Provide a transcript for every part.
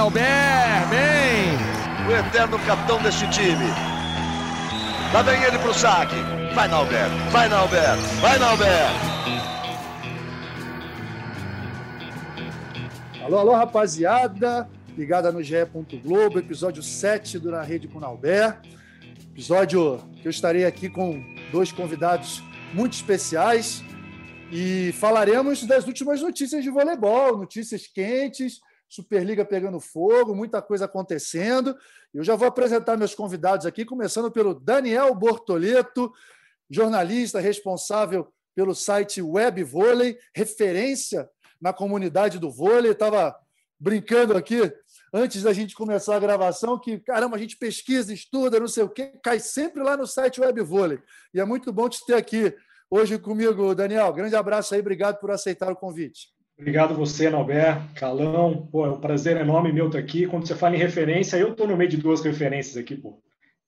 Nauber, bem! O eterno capitão deste time. Lá vem ele pro saque. Vai, Nauber, vai, Nauber, vai, Nauber! Alô, alô, rapaziada, ligada no GE. Globo, episódio 7 do Na Rede com Nauber. Episódio que eu estarei aqui com dois convidados muito especiais e falaremos das últimas notícias de voleibol, notícias quentes, Superliga pegando fogo, muita coisa acontecendo. Eu já vou apresentar meus convidados aqui, começando pelo Daniel Bortoleto, jornalista responsável pelo site Web Vôlei, referência na comunidade do vôlei. Estava brincando aqui antes da gente começar a gravação que, caramba, a gente pesquisa, estuda, não sei o quê, cai sempre lá no site Web Vôlei. E é muito bom te ter aqui hoje comigo, Daniel. Grande abraço aí, obrigado por aceitar o convite. Obrigado você, Nalber, Calão. Pô, é um prazer enorme meu estar aqui. Quando você fala em referência, eu estou no meio de duas referências aqui, pô.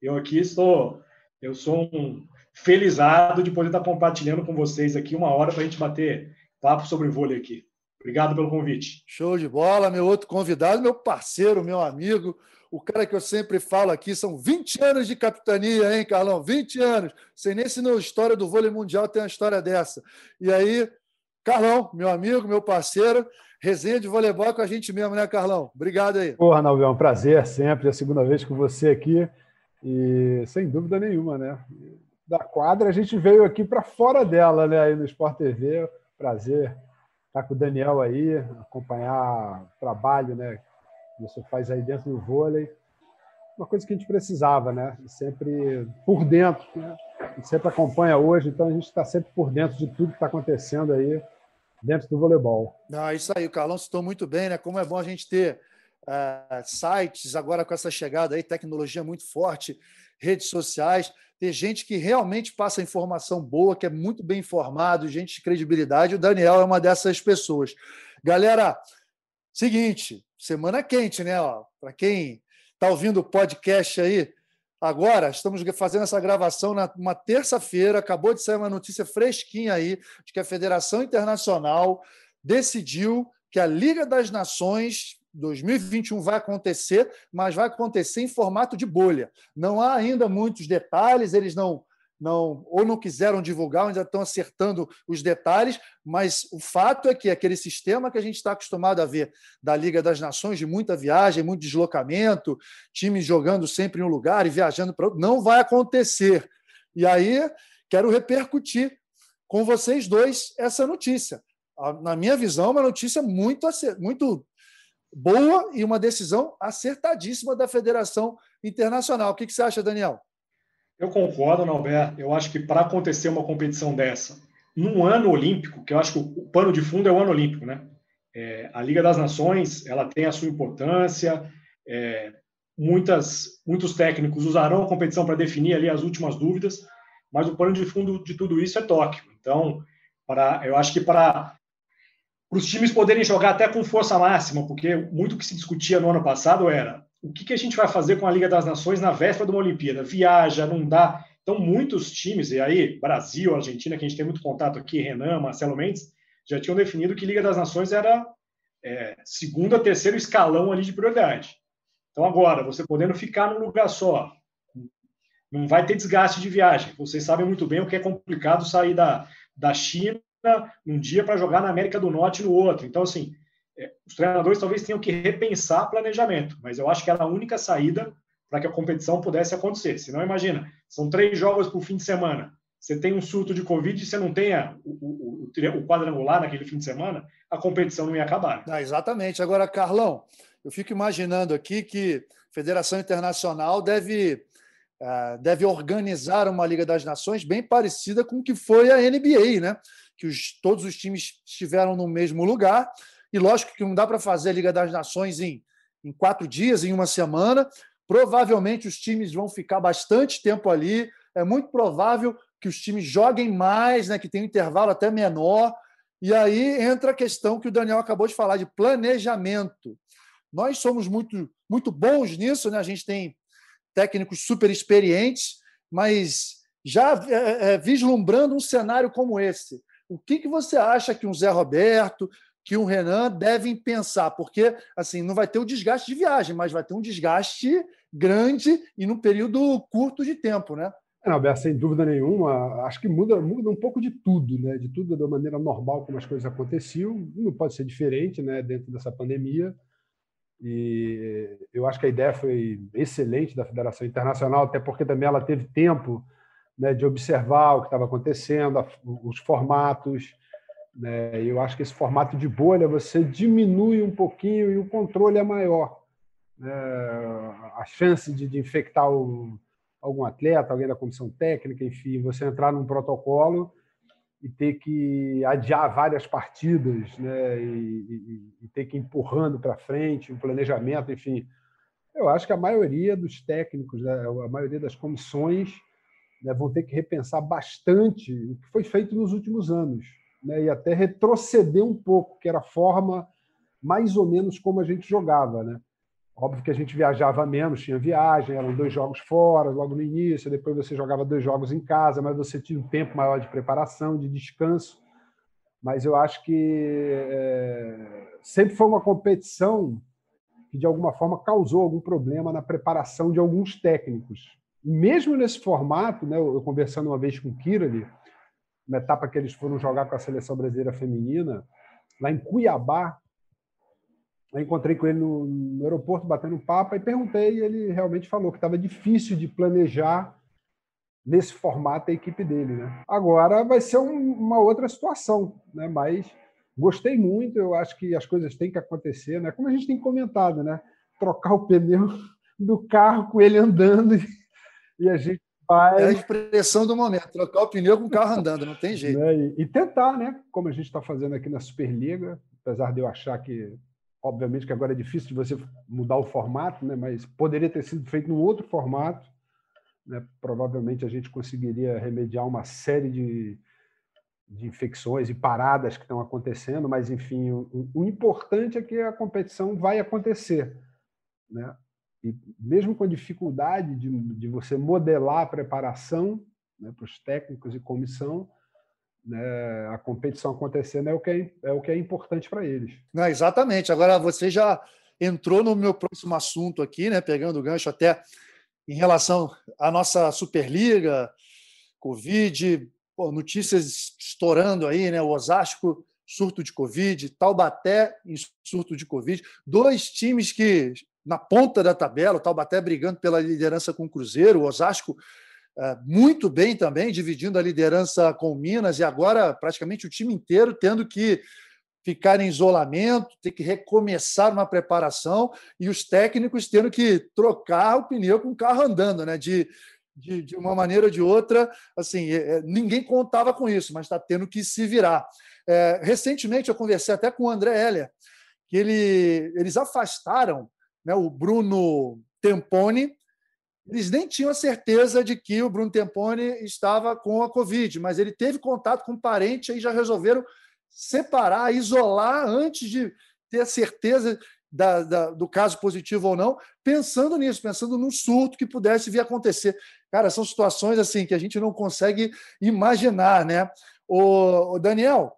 Eu aqui estou, eu sou um felizado de poder estar compartilhando com vocês aqui uma hora para a gente bater papo sobre vôlei aqui. Obrigado pelo convite. Show de bola, meu outro convidado, meu parceiro, meu amigo, o cara que eu sempre falo aqui, são 20 anos de capitania, hein, Carlão? 20 anos. Sei nem se na história do vôlei mundial tem uma história dessa. E aí, Carlão, meu amigo, meu parceiro, resenha de voleibol com a gente mesmo, né, Carlão? Obrigado aí. Porra, Nalvão, é um prazer sempre, é a segunda vez com você aqui. E sem dúvida nenhuma, né? Da quadra, a gente veio aqui para fora dela, né, aí no Sport TV. Prazer estar com o Daniel aí, acompanhar o trabalho, né, que você faz aí dentro do vôlei. Uma coisa que a gente precisava, né? Sempre por dentro, né? A gente sempre acompanha hoje, então a gente está sempre por dentro de tudo que está acontecendo aí dentro do voleibol. Ah, isso aí, o Carlão citou muito bem, né? Como é bom a gente ter uh, sites agora com essa chegada aí, tecnologia muito forte, redes sociais, ter gente que realmente passa informação boa, que é muito bem informado, gente de credibilidade. O Daniel é uma dessas pessoas. Galera, seguinte, semana quente, né? Para quem está ouvindo o podcast aí, Agora, estamos fazendo essa gravação numa terça-feira, acabou de sair uma notícia fresquinha aí de que a Federação Internacional decidiu que a Liga das Nações 2021 vai acontecer, mas vai acontecer em formato de bolha. Não há ainda muitos detalhes, eles não não ou não quiseram divulgar, ainda estão acertando os detalhes, mas o fato é que aquele sistema que a gente está acostumado a ver da Liga das Nações, de muita viagem, muito deslocamento, times jogando sempre em um lugar e viajando para outro, não vai acontecer. E aí quero repercutir com vocês dois essa notícia. Na minha visão, uma notícia muito, muito boa e uma decisão acertadíssima da Federação Internacional. O que você acha, Daniel? Eu concordo, Norberto. Eu acho que para acontecer uma competição dessa, num ano olímpico, que eu acho que o pano de fundo é o ano olímpico, né? É, a Liga das Nações ela tem a sua importância. É, muitas, muitos técnicos usarão a competição para definir ali as últimas dúvidas, mas o pano de fundo de tudo isso é Tóquio. Então, para, eu acho que para os times poderem jogar até com força máxima, porque muito que se discutia no ano passado era o que, que a gente vai fazer com a Liga das Nações na véspera de uma Olimpíada? Viaja, não dá. Então, muitos times, e aí, Brasil, Argentina, que a gente tem muito contato aqui, Renan, Marcelo Mendes, já tinham definido que Liga das Nações era é, segundo, terceiro escalão ali de prioridade. Então, agora, você podendo ficar num lugar só, não vai ter desgaste de viagem. Vocês sabem muito bem o que é complicado sair da, da China num dia para jogar na América do Norte no outro. Então, assim, os treinadores talvez tenham que repensar planejamento, mas eu acho que era a única saída para que a competição pudesse acontecer. Se não, imagina, são três jogos por fim de semana. Você tem um surto de Covid e você não tenha o, o, o, o quadrangular naquele fim de semana, a competição não ia acabar. Ah, exatamente. Agora, Carlão, eu fico imaginando aqui que a Federação Internacional deve, uh, deve organizar uma Liga das Nações bem parecida com o que foi a NBA, né? Que os, todos os times estiveram no mesmo lugar e lógico que não dá para fazer a Liga das Nações em, em quatro dias, em uma semana. Provavelmente os times vão ficar bastante tempo ali. É muito provável que os times joguem mais, né, que tem um intervalo até menor. E aí entra a questão que o Daniel acabou de falar de planejamento. Nós somos muito, muito bons nisso, né? A gente tem técnicos super experientes, mas já é, é, vislumbrando um cenário como esse, o que, que você acha que um Zé Roberto, que o Renan devem pensar? Porque assim não vai ter o desgaste de viagem, mas vai ter um desgaste grande e num período curto de tempo, né? É, Alberto, sem dúvida nenhuma, acho que muda, muda um pouco de tudo, né? De tudo da maneira normal como as coisas aconteciam, não pode ser diferente, né? Dentro dessa pandemia. E eu acho que a ideia foi excelente da Federação Internacional, até porque também ela teve tempo né, de observar o que estava acontecendo, os formatos. Né? Eu acho que esse formato de bolha você diminui um pouquinho e o controle é maior. Né? A chance de, de infectar o, algum atleta, alguém da comissão técnica, enfim, você entrar num protocolo e ter que adiar várias partidas, né? E, e, e ter que ir empurrando para frente o planejamento, enfim. Eu acho que a maioria dos técnicos, né? a maioria das comissões né, vão ter que repensar bastante o que foi feito nos últimos anos né? e até retroceder um pouco, que era a forma mais ou menos como a gente jogava, né? Óbvio que a gente viajava menos, tinha viagem, eram dois jogos fora, logo no início, depois você jogava dois jogos em casa, mas você tinha um tempo maior de preparação, de descanso. Mas eu acho que é, sempre foi uma competição que, de alguma forma, causou algum problema na preparação de alguns técnicos. Mesmo nesse formato, né, eu conversando uma vez com o Kirali, na etapa que eles foram jogar com a seleção brasileira feminina, lá em Cuiabá, eu encontrei com ele no, no aeroporto, batendo papo, e perguntei, e ele realmente falou que estava difícil de planejar nesse formato a equipe dele. Né? Agora vai ser um, uma outra situação, né? mas gostei muito, eu acho que as coisas têm que acontecer, né? como a gente tem comentado, né? trocar o pneu do carro com ele andando e a gente vai... É a expressão do momento, trocar o pneu com o carro andando, não tem jeito. É, e, e tentar, né? como a gente está fazendo aqui na Superliga, apesar de eu achar que Obviamente que agora é difícil de você mudar o formato, né? mas poderia ter sido feito num outro formato. Né? Provavelmente a gente conseguiria remediar uma série de, de infecções e paradas que estão acontecendo, mas, enfim, o, o importante é que a competição vai acontecer. Né? E mesmo com a dificuldade de, de você modelar a preparação né, para os técnicos e comissão, né, a competição acontecendo é o que é, é o que é importante para eles. Não, exatamente. Agora você já entrou no meu próximo assunto aqui, né, pegando o gancho até em relação à nossa Superliga, Covid, notícias estourando aí, né? O Osasco surto de Covid, Taubaté em surto de Covid, dois times que na ponta da tabela, o Taubaté brigando pela liderança com o Cruzeiro, o Osasco é, muito bem também, dividindo a liderança com Minas, e agora praticamente o time inteiro tendo que ficar em isolamento, ter que recomeçar uma preparação, e os técnicos tendo que trocar o pneu com o carro andando, né? De, de, de uma maneira ou de outra, assim, é, é, ninguém contava com isso, mas está tendo que se virar. É, recentemente eu conversei até com o André Heller, que ele, eles afastaram né, o Bruno Tempone, eles nem tinham a certeza de que o Bruno Tempone estava com a Covid, mas ele teve contato com um parente e já resolveram separar, isolar antes de ter a certeza da, da, do caso positivo ou não, pensando nisso, pensando num surto que pudesse vir a acontecer. Cara, são situações assim que a gente não consegue imaginar, né? O, Daniel,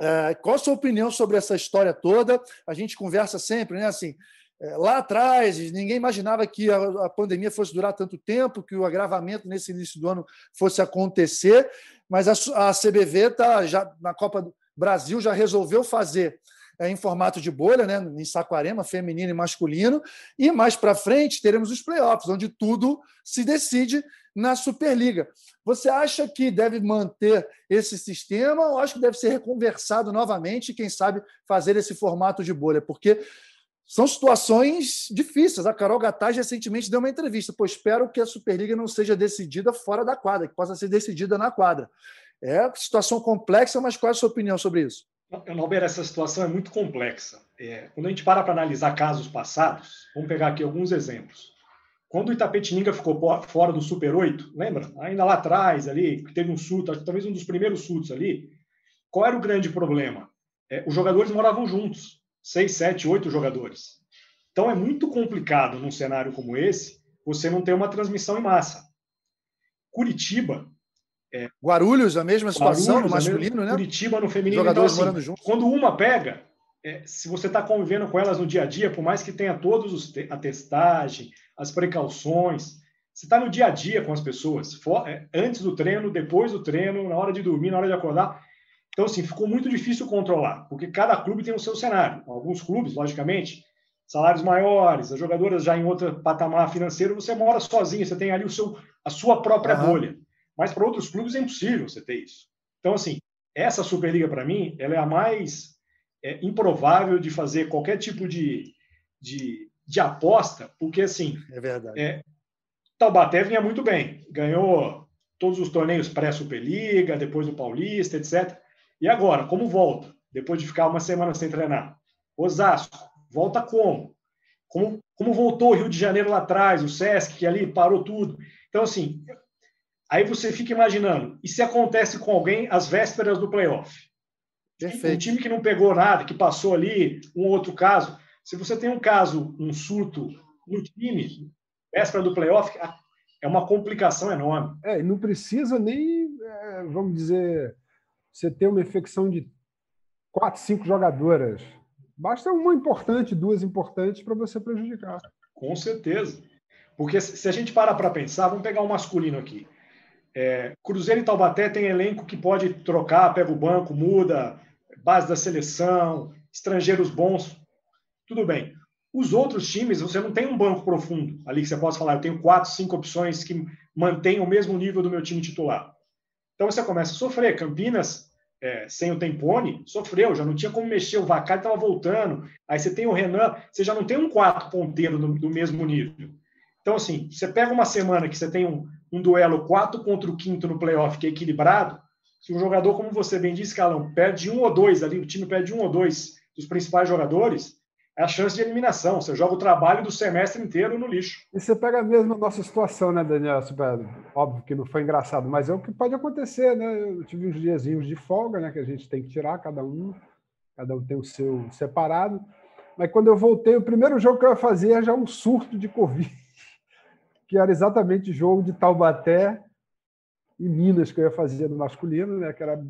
é, qual a sua opinião sobre essa história toda? A gente conversa sempre, né? Assim, lá atrás, ninguém imaginava que a, pandemia fosse durar tanto tempo, que o agravamento nesse início do ano fosse acontecer, mas a, CBV tá já na Copa do Brasil já resolveu fazer é, em formato de bolha, né, em Saquarema, feminino e masculino, e mais para frente teremos os playoffs, onde tudo se decide na Superliga. Você acha que deve manter esse sistema ou acha que deve ser reconversado novamente e, quem sabe, fazer esse formato de bolha? Porque são situações difíceis. A Carol Gataz recentemente deu uma entrevista. Pô, espero que a Superliga não seja decidida fora da quadra, que possa ser decidida na quadra. É situação complexa, mas qual é a sua opinião sobre isso? Norberto, essa situação é muito complexa. É, quando a gente para para analisar casos passados, vamos pegar aqui alguns exemplos. Quando o Itapetininga ficou fora do Super 8, lembra? Ainda lá atrás, ali, teve um surto, talvez um dos primeiros surtos ali, qual era o grande problema? É, os jogadores moravam juntos seis, sete, oito jogadores. Então é muito complicado num cenário como esse você não ter uma transmissão em massa. Curitiba É, Guarulhos, a mesma situação Guarulhos, no masculino, né? Curitiba no feminino. Jogadores então, assim, morando juntos. Quando uma pega, é, se você está convivendo com elas no dia a dia, por mais que tenha todos os a testagem, as precauções, você está no dia a dia com as pessoas, é, antes do treino, depois do treino, na hora de dormir, na hora de acordar. Então, assim, ficou muito difícil controlar, porque cada clube tem o seu cenário. Alguns clubes, logicamente, salários maiores, as jogadoras já em outro patamar financeiro, você mora sozinho, você tem ali o seu, a sua própria uhum. bolha. Mas para outros clubes é impossível você ter isso. Então, assim, essa Superliga, para mim, ela é a mais é, improvável de fazer qualquer tipo de, de, de aposta, porque, assim... É verdade. É, Taubaté vinha muito bem, ganhou todos os torneios pré-Superliga, depois do Paulista, etc. E agora, como volta? Depois de ficar uma semana sem treinar. Osasco, Volta como? Como, como voltou o Rio de Janeiro lá atrás, o Sesc, que ali parou tudo. Então, assim, aí você fica imaginando, e se acontece com alguém às vésperas do playoff? Perfeito. Um time que não pegou nada, que passou ali, um outro caso. Se você tem um caso, um surto no time, véspera do playoff, é uma complicação enorme. É, e não precisa nem, é, vamos dizer, você ter uma infecção de quatro, cinco jogadoras Basta uma importante, duas importantes para você prejudicar. Com certeza. Porque se a gente parar para pensar, vamos pegar o masculino aqui. É, Cruzeiro e Taubaté tem elenco que pode trocar, pega o banco, muda, base da seleção, estrangeiros bons, tudo bem. Os outros times, você não tem um banco profundo ali que você possa falar, eu tenho quatro, cinco opções que mantêm o mesmo nível do meu time titular. Então você começa a sofrer. Campinas é, sem o Tempone, sofreu, já não tinha como mexer, o Vacari estava voltando. Aí você tem o Renan, você já não tem um quatro ponteiro do, do mesmo nível. Então, assim, você pega uma semana que você tem um, um duelo 4 contra o quinto no playoff que é equilibrado, se um jogador, como você bem disse, Calão, perde um ou dois ali, o time perde um ou dois dos principais jogadores, é a chance de eliminação. Você joga o trabalho do semestre inteiro no lixo. E você pega mesmo a nossa situação, né, Daniel? Óbvio que não foi engraçado, mas é o que pode acontecer, né? Eu tive uns diazinhos de folga, né, que a gente tem que tirar, cada um, cada um tem o seu separado. Mas quando eu voltei, o primeiro jogo que eu ia fazer era já um surto de Covid, que era exatamente jogo de Taubaté e Minas que eu ia fazer no masculino, né? Que era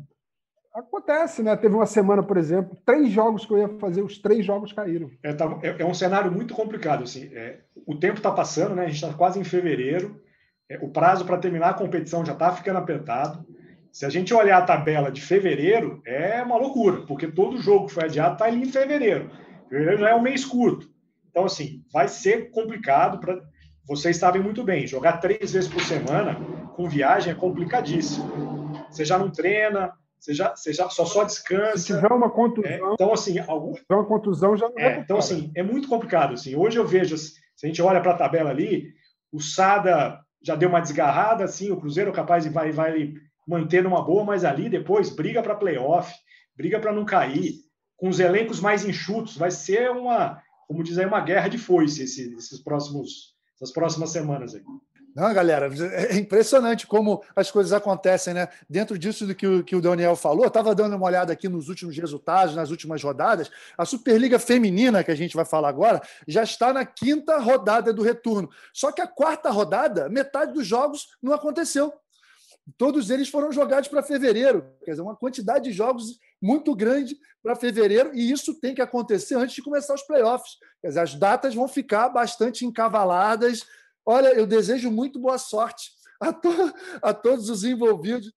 Acontece, né? Teve uma semana, por exemplo, três jogos que eu ia fazer, os três jogos caíram. É, tá, é, é um cenário muito complicado. Assim, é, o tempo está passando, né? A gente está quase em fevereiro. É, o prazo para terminar a competição já está ficando apertado. Se a gente olhar a tabela de fevereiro, é uma loucura, porque todo jogo que foi adiado está ali em fevereiro. Fevereiro já é um mês curto. Então, assim, vai ser complicado para. Vocês sabem muito bem, jogar três vezes por semana com viagem é complicadíssimo. Você já não treina, você já, você já só, só descansa. Se tiver uma contusão. É, então, assim, algum... Se tiver uma contusão, já não é. Então, assim, é muito complicado. Assim. Hoje eu vejo, se a gente olha para a tabela ali, o Sada já deu uma desgarrada, assim, o Cruzeiro capaz de vai, vai manter numa boa, mas ali depois briga para playoff, briga para não cair. Com os elencos mais enxutos, vai ser uma, como dizer, uma guerra de foice esses, esses próximos, essas próximas semanas aí. Não, galera, é impressionante como as coisas acontecem, né? Dentro disso do que o, que o Daniel falou, estava dando uma olhada aqui nos últimos resultados, nas últimas rodadas. A Superliga Feminina, que a gente vai falar agora, já está na quinta rodada do retorno. Só que a quarta rodada, metade dos jogos não aconteceu. Todos eles foram jogados para fevereiro. Quer dizer, uma quantidade de jogos muito grande para fevereiro, e isso tem que acontecer antes de começar os playoffs. Quer dizer, as datas vão ficar bastante encavaladas Olha, eu desejo muito boa sorte a, to a todos os envolvidos.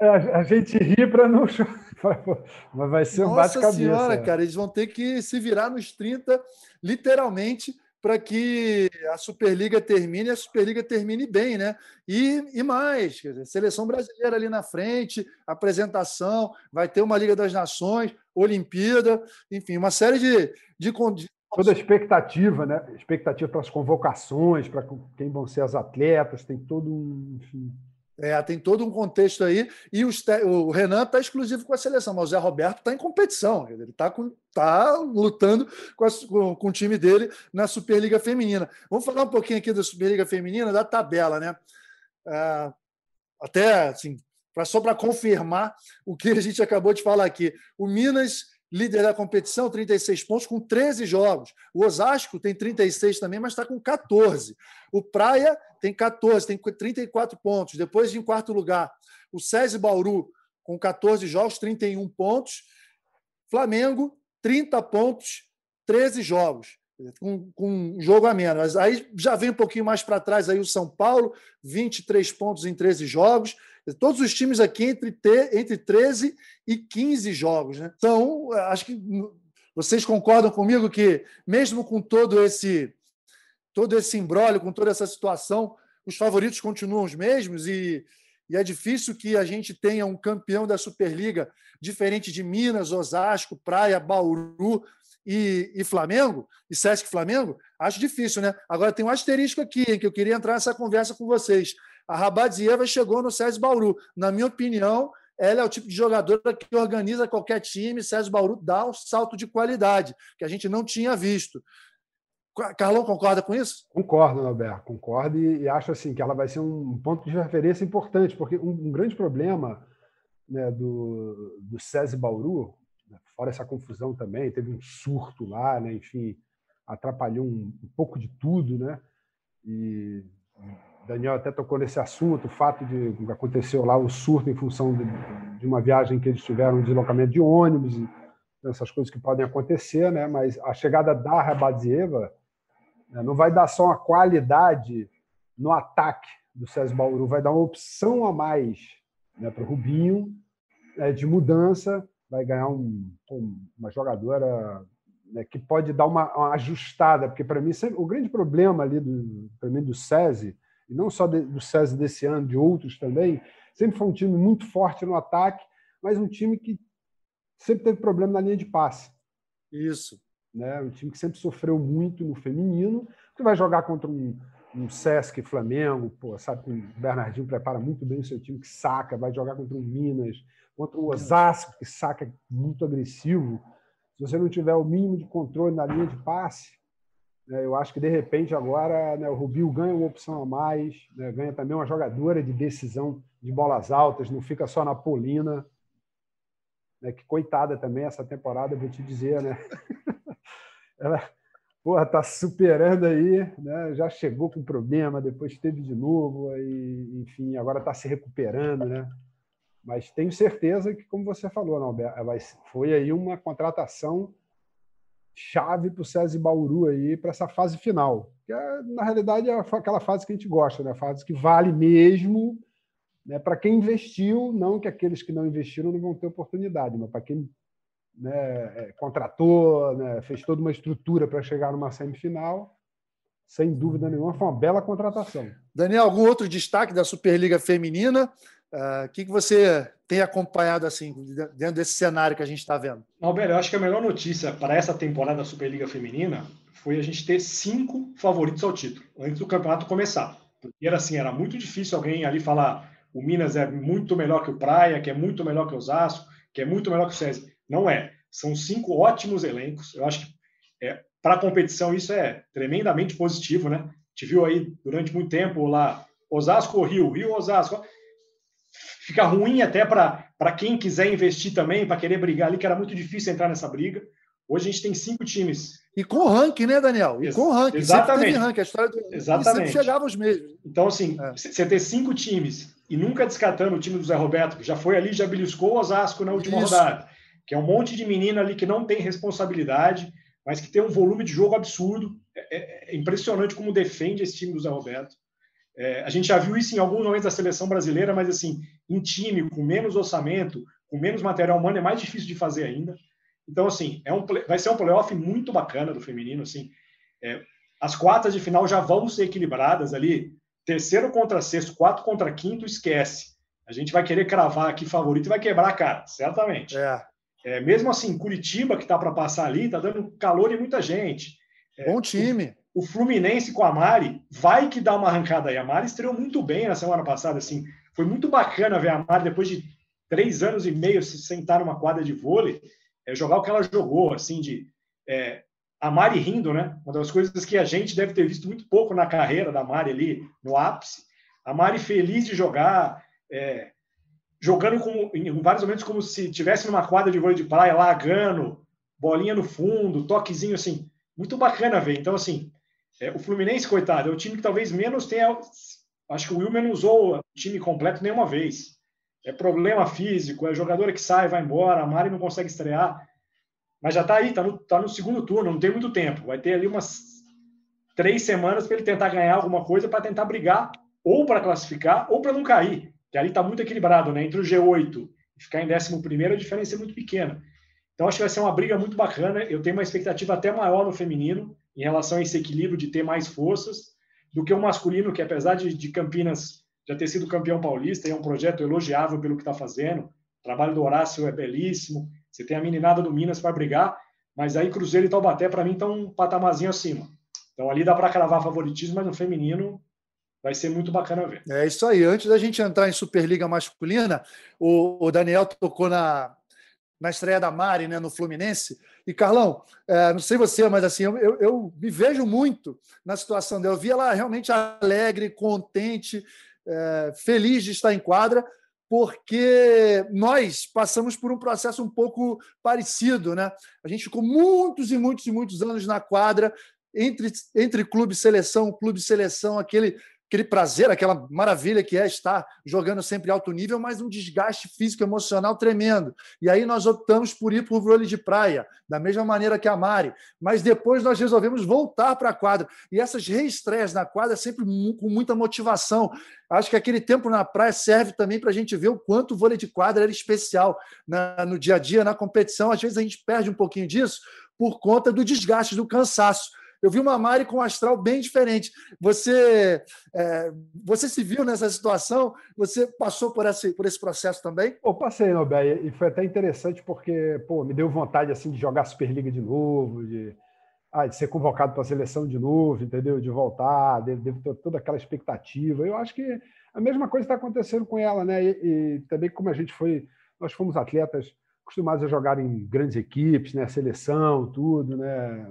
É, a gente ri para não mas vai ser um bate-cabeça. Nossa Senhora, cara, eles vão ter que se virar nos 30, literalmente, para que a Superliga termine e a Superliga termine bem, né? E, e mais, dizer, seleção brasileira ali na frente, apresentação, vai ter uma Liga das Nações, Olimpíada, enfim, uma série de, de, toda a expectativa, né? Expectativa para as convocações, para quem vão ser as atletas, tem todo um. Enfim. É, tem todo um contexto aí. E os, o Renan está exclusivo com a seleção, mas o Zé Roberto está em competição. Ele está tá lutando com, a, com, o time dele na Superliga Feminina. Vamos falar um pouquinho aqui da Superliga Feminina, da tabela, né? É, até assim, pra, só para confirmar o que a gente acabou de falar aqui. O Minas líder da competição, 36 pontos, com 13 jogos. O Osasco tem 36 também, mas está com 14. O Praia tem 14, tem 34 pontos. Depois, em quarto lugar, o SESI Bauru, com 14 jogos, 31 pontos. Flamengo, 30 pontos, 13 jogos com, com um jogo a menos. Aí já vem um pouquinho mais para trás aí o São Paulo, 23 pontos em 13 jogos. Todos os times aqui entre, entre 13 e 15 jogos. Né? Então, acho que vocês concordam comigo que, mesmo com todo esse todo esse embrólio, com toda essa situação, os favoritos continuam os mesmos e, e é difícil que a gente tenha um campeão da Superliga diferente de Minas, Osasco, Praia, Bauru, e, e, Flamengo, e Sesc Flamengo, acho difícil, né? Agora tem um asterisco aqui, que eu queria entrar nessa conversa com vocês. A Rabadzieva chegou no Sesc Bauru. Na minha opinião, ela é o tipo de jogadora que organiza qualquer time. Sesc Bauru dá um salto de qualidade, que a gente não tinha visto. Carlão concorda com isso? Concordo, Norberto, concordo e, e, acho assim que ela vai ser um ponto de referência importante, porque um, um grande problema né, do, do Bauru, né, fora essa confusão também, teve um surto lá, né? enfim, atrapalhou um, um pouco de tudo, né? E Daniel até tocou nesse assunto, o fato de aconteceu lá o surto em função de, de uma viagem que eles tiveram, um deslocamento de ônibus, essas coisas que podem acontecer, né? Mas a chegada da Rabadzieva né, não vai dar só uma qualidade no ataque do César Bauru, vai dar uma opção a mais né, para o Rubinho né, de mudança vai ganhar um, uma jogadora né, que pode dar uma, uma ajustada, porque para mim o grande problema ali do, mim do SESI, e não só de, do SESI desse ano, de outros também, sempre foi um time muito forte no ataque, mas um time que sempre teve problema na linha de passe. Isso. Né? Um time que sempre sofreu muito no feminino, que vai jogar contra um, um Sesc Flamengo, pô, sabe que o Bernardinho prepara muito bem o seu time, que saca, vai jogar contra um Minas, contra o Osasco, que saca muito agressivo, se você não tiver o mínimo de controle na linha de passe, eu acho que de repente agora né, o Rubio ganha uma opção a mais, né, ganha também uma jogadora de decisão de bolas altas, não fica só na Polina. Né, que coitada também essa temporada, vou te dizer, né? Ela porra, tá superando aí, né? Já chegou com problema, depois teve de novo, e, enfim, agora está se recuperando, né? Mas tenho certeza que, como você falou, não, foi aí uma contratação chave para o César Bauru aí para essa fase final. Que é, na realidade é aquela fase que a gente gosta, né? A fase que vale mesmo né? para quem investiu, não que aqueles que não investiram não vão ter oportunidade, mas para quem né, é, contratou, né, fez toda uma estrutura para chegar numa semifinal, sem dúvida nenhuma, foi uma bela contratação. Daniel, algum outro destaque da Superliga Feminina? O uh, que, que você tem acompanhado assim dentro desse cenário que a gente está vendo? Alberto, eu acho que a melhor notícia para essa temporada da Superliga Feminina foi a gente ter cinco favoritos ao título antes do campeonato começar. Porque era assim, era muito difícil alguém ali falar o Minas é muito melhor que o Praia, que é muito melhor que o Osasco, que é muito melhor que o César. Não é. São cinco ótimos elencos. Eu acho que é, para a competição isso é tremendamente positivo, né? Te viu aí durante muito tempo lá Osasco Rio, Rio Osasco fica ruim até para quem quiser investir também, para querer brigar ali, que era muito difícil entrar nessa briga. Hoje a gente tem cinco times. E com ranking, né, Daniel? E com ranking. Exatamente. Sempre ranking. A história do Exatamente. sempre chegava os mesmos. Então, assim, é. você ter cinco times e nunca descartando o time do Zé Roberto, que já foi ali, já beliscou o Osasco na última Isso. rodada, que é um monte de menina ali que não tem responsabilidade, mas que tem um volume de jogo absurdo. É, é, é impressionante como defende esse time do Zé Roberto. É, a gente já viu isso em alguns momentos da seleção brasileira, mas assim, em time, com menos orçamento, com menos material humano, é mais difícil de fazer ainda. Então, assim, é um, vai ser um playoff muito bacana do feminino. Assim, é, as quartas de final já vão ser equilibradas ali. Terceiro contra sexto, quatro contra quinto, esquece. A gente vai querer cravar aqui favorito e vai quebrar a cara, certamente. É. É, mesmo assim, Curitiba, que está para passar ali, está dando calor em muita gente. É, Bom time o Fluminense com a Mari vai que dá uma arrancada aí. A Mari estreou muito bem na semana passada, assim. Foi muito bacana ver a Mari depois de três anos e meio se sentar numa quadra de vôlei, é, jogar o que ela jogou, assim, de é, a Mari rindo, né? Uma das coisas que a gente deve ter visto muito pouco na carreira da Mari ali no ápice. A Mari feliz de jogar, é, jogando como, em vários momentos como se tivesse numa quadra de vôlei de praia, lagando, bolinha no fundo, toquezinho assim, muito bacana ver. Então, assim, é, o Fluminense, coitado, é o time que talvez menos tenha. Acho que o Wilmer não usou o time completo nenhuma vez. É problema físico, é jogador que sai, vai embora, a Mari não consegue estrear. Mas já está aí, está no, tá no segundo turno, não tem muito tempo. Vai ter ali umas três semanas para ele tentar ganhar alguma coisa, para tentar brigar, ou para classificar, ou para não cair. Que ali está muito equilibrado, né? Entre o G8 e ficar em 11, a diferença é muito pequena. Então, acho que vai ser uma briga muito bacana. Eu tenho uma expectativa até maior no feminino, em relação a esse equilíbrio de ter mais forças, do que o masculino, que apesar de, de Campinas já ter sido campeão paulista, é um projeto elogiável pelo que está fazendo. O trabalho do Horácio é belíssimo. Você tem a meninada do Minas para brigar, mas aí Cruzeiro e Taubaté, para mim, estão um patamarzinho acima. Então, ali dá para cravar favoritismo, mas no feminino vai ser muito bacana ver. É isso aí. Antes da gente entrar em Superliga Masculina, o, o Daniel tocou na, na estreia da Mari né, no Fluminense. E, Carlão, é, não sei você, mas assim, eu, eu, me vejo muito na situação dela. Eu vi ela realmente alegre, contente, é, feliz de estar em quadra, porque nós passamos por um processo um pouco parecido. Né? A gente ficou muitos e muitos e muitos anos na quadra, entre, entre clube e seleção, clube e seleção, aquele aquele prazer, aquela maravilha que é estar jogando sempre alto nível, mas um desgaste físico emocional tremendo. E aí nós optamos por ir para o vôlei de praia, da mesma maneira que a Mari. Mas depois nós resolvemos voltar para a quadra. E essas reestreias na quadra sempre com muita motivação. Acho que aquele tempo na praia serve também para a gente ver o quanto o vôlei de quadra era especial na, no dia a dia, na competição. Às vezes a gente perde um pouquinho disso por conta do desgaste, do cansaço eu vi uma Mari com um astral bem diferente. Você, é, você se viu nessa situação? Você passou por esse, por esse processo também? Eu passei, Nobé, e foi até interessante porque pô, me deu vontade assim de jogar Superliga de novo, de, ah, de ser convocado para a seleção de novo, entendeu? De voltar, devo ter toda aquela expectativa. Eu acho que a mesma coisa está acontecendo com ela, né? E, e, também como a gente foi, nós fomos atletas acostumados a jogar em grandes equipes, né? Seleção, tudo, né?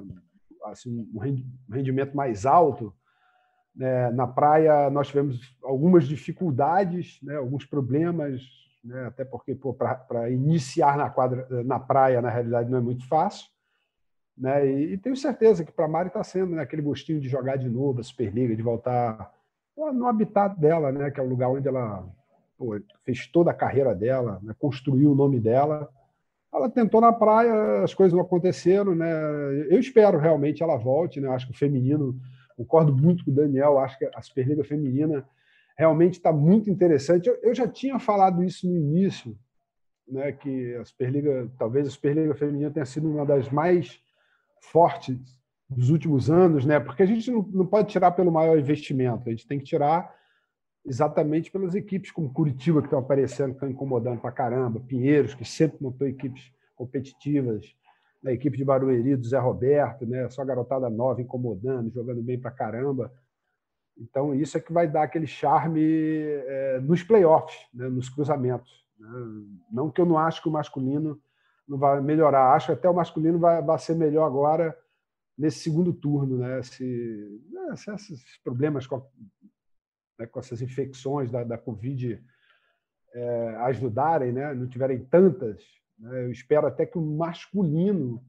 Assim, um rendimento mais alto. Né? Na praia, nós tivemos algumas dificuldades, né? alguns problemas, né? até porque para iniciar na, quadra, na praia, na realidade, não é muito fácil. Né? E, e tenho certeza que para a Mari está sendo né? aquele gostinho de jogar de novo a Superliga, de voltar no habitat dela, né? que é o lugar onde ela pô, fez toda a carreira dela, né? construiu o nome dela. Ela tentou na praia, as coisas não aconteceram, né? Eu espero realmente ela volte, né? Acho que o feminino, concordo muito com o Daniel, acho que a Superliga Feminina realmente está muito interessante. Eu, eu, já tinha falado isso no início, né? Que a Superliga, talvez a Superliga Feminina tenha sido uma das mais fortes dos últimos anos, né? Porque a gente não, não pode tirar pelo maior investimento, a gente tem que tirar exatamente pelas equipes como Curitiba, que estão aparecendo, que estão incomodando para caramba, Pinheiros, que sempre montou equipes competitivas, a equipe de Barueri do Zé Roberto, né? só garotada nova incomodando, jogando bem para caramba. Então, isso é que vai dar aquele charme é, nos playoffs, né? nos cruzamentos. Né? Não que eu não acho que o masculino não vai melhorar, acho que até o masculino vai, vai ser melhor agora nesse segundo turno. Né? Se, né? se esses problemas né, com essas infecções da, da Covid é, ajudarem, né, não tiverem tantas, né, eu espero até que o masculino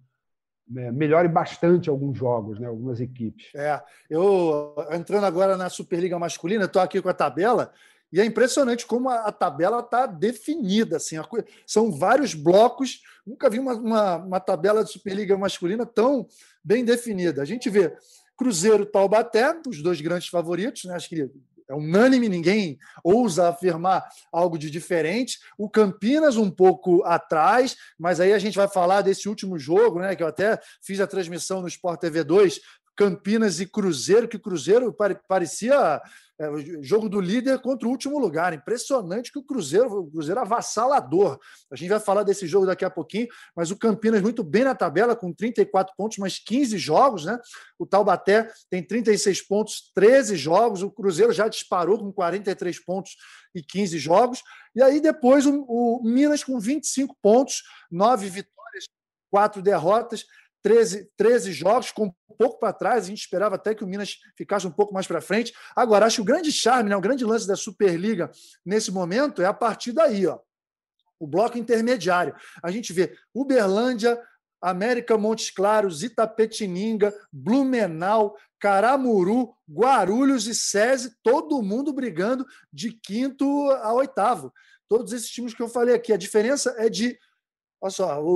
né, melhore bastante alguns jogos, né, algumas equipes. É, eu entrando agora na Superliga Masculina, estou aqui com a tabela e é impressionante como a, tabela está definida. Assim, a, são vários blocos. Nunca vi uma, uma, uma, tabela de Superliga masculina tão bem definida. A gente vê Cruzeiro Taubaté, os dois grandes favoritos, né? acho que é unânime, ninguém ousa afirmar algo de diferente. O Campinas um pouco atrás, mas aí a gente vai falar desse último jogo, né? Que eu até fiz a transmissão no Sport TV 2, Campinas e Cruzeiro, que Cruzeiro parecia é, jogo do líder contra o último lugar. Impressionante que o Cruzeiro, o Cruzeiro avassalador. A gente vai falar desse jogo daqui a pouquinho, mas o Campinas muito bem na tabela, com 34 pontos, mas 15 jogos, né? O Taubaté tem 36 pontos, 13 jogos. O Cruzeiro já disparou com 43 pontos e 15 jogos. E aí depois o, o Minas com 25 pontos, 9 vitórias, 4 derrotas. 13, 13 jogos, com um pouco para trás. A gente esperava até que o Minas ficasse um pouco mais para frente. Agora, acho que o grande charme, né, o grande lance da Superliga nesse momento é a partir daí, ó, o bloco intermediário. A gente vê Uberlândia, América Montes Claros, Itapetininga, Blumenau, Caramuru, Guarulhos e SESI, todo mundo brigando de quinto a oitavo. Todos esses times que eu falei aqui. A diferença é de. Olha só, o,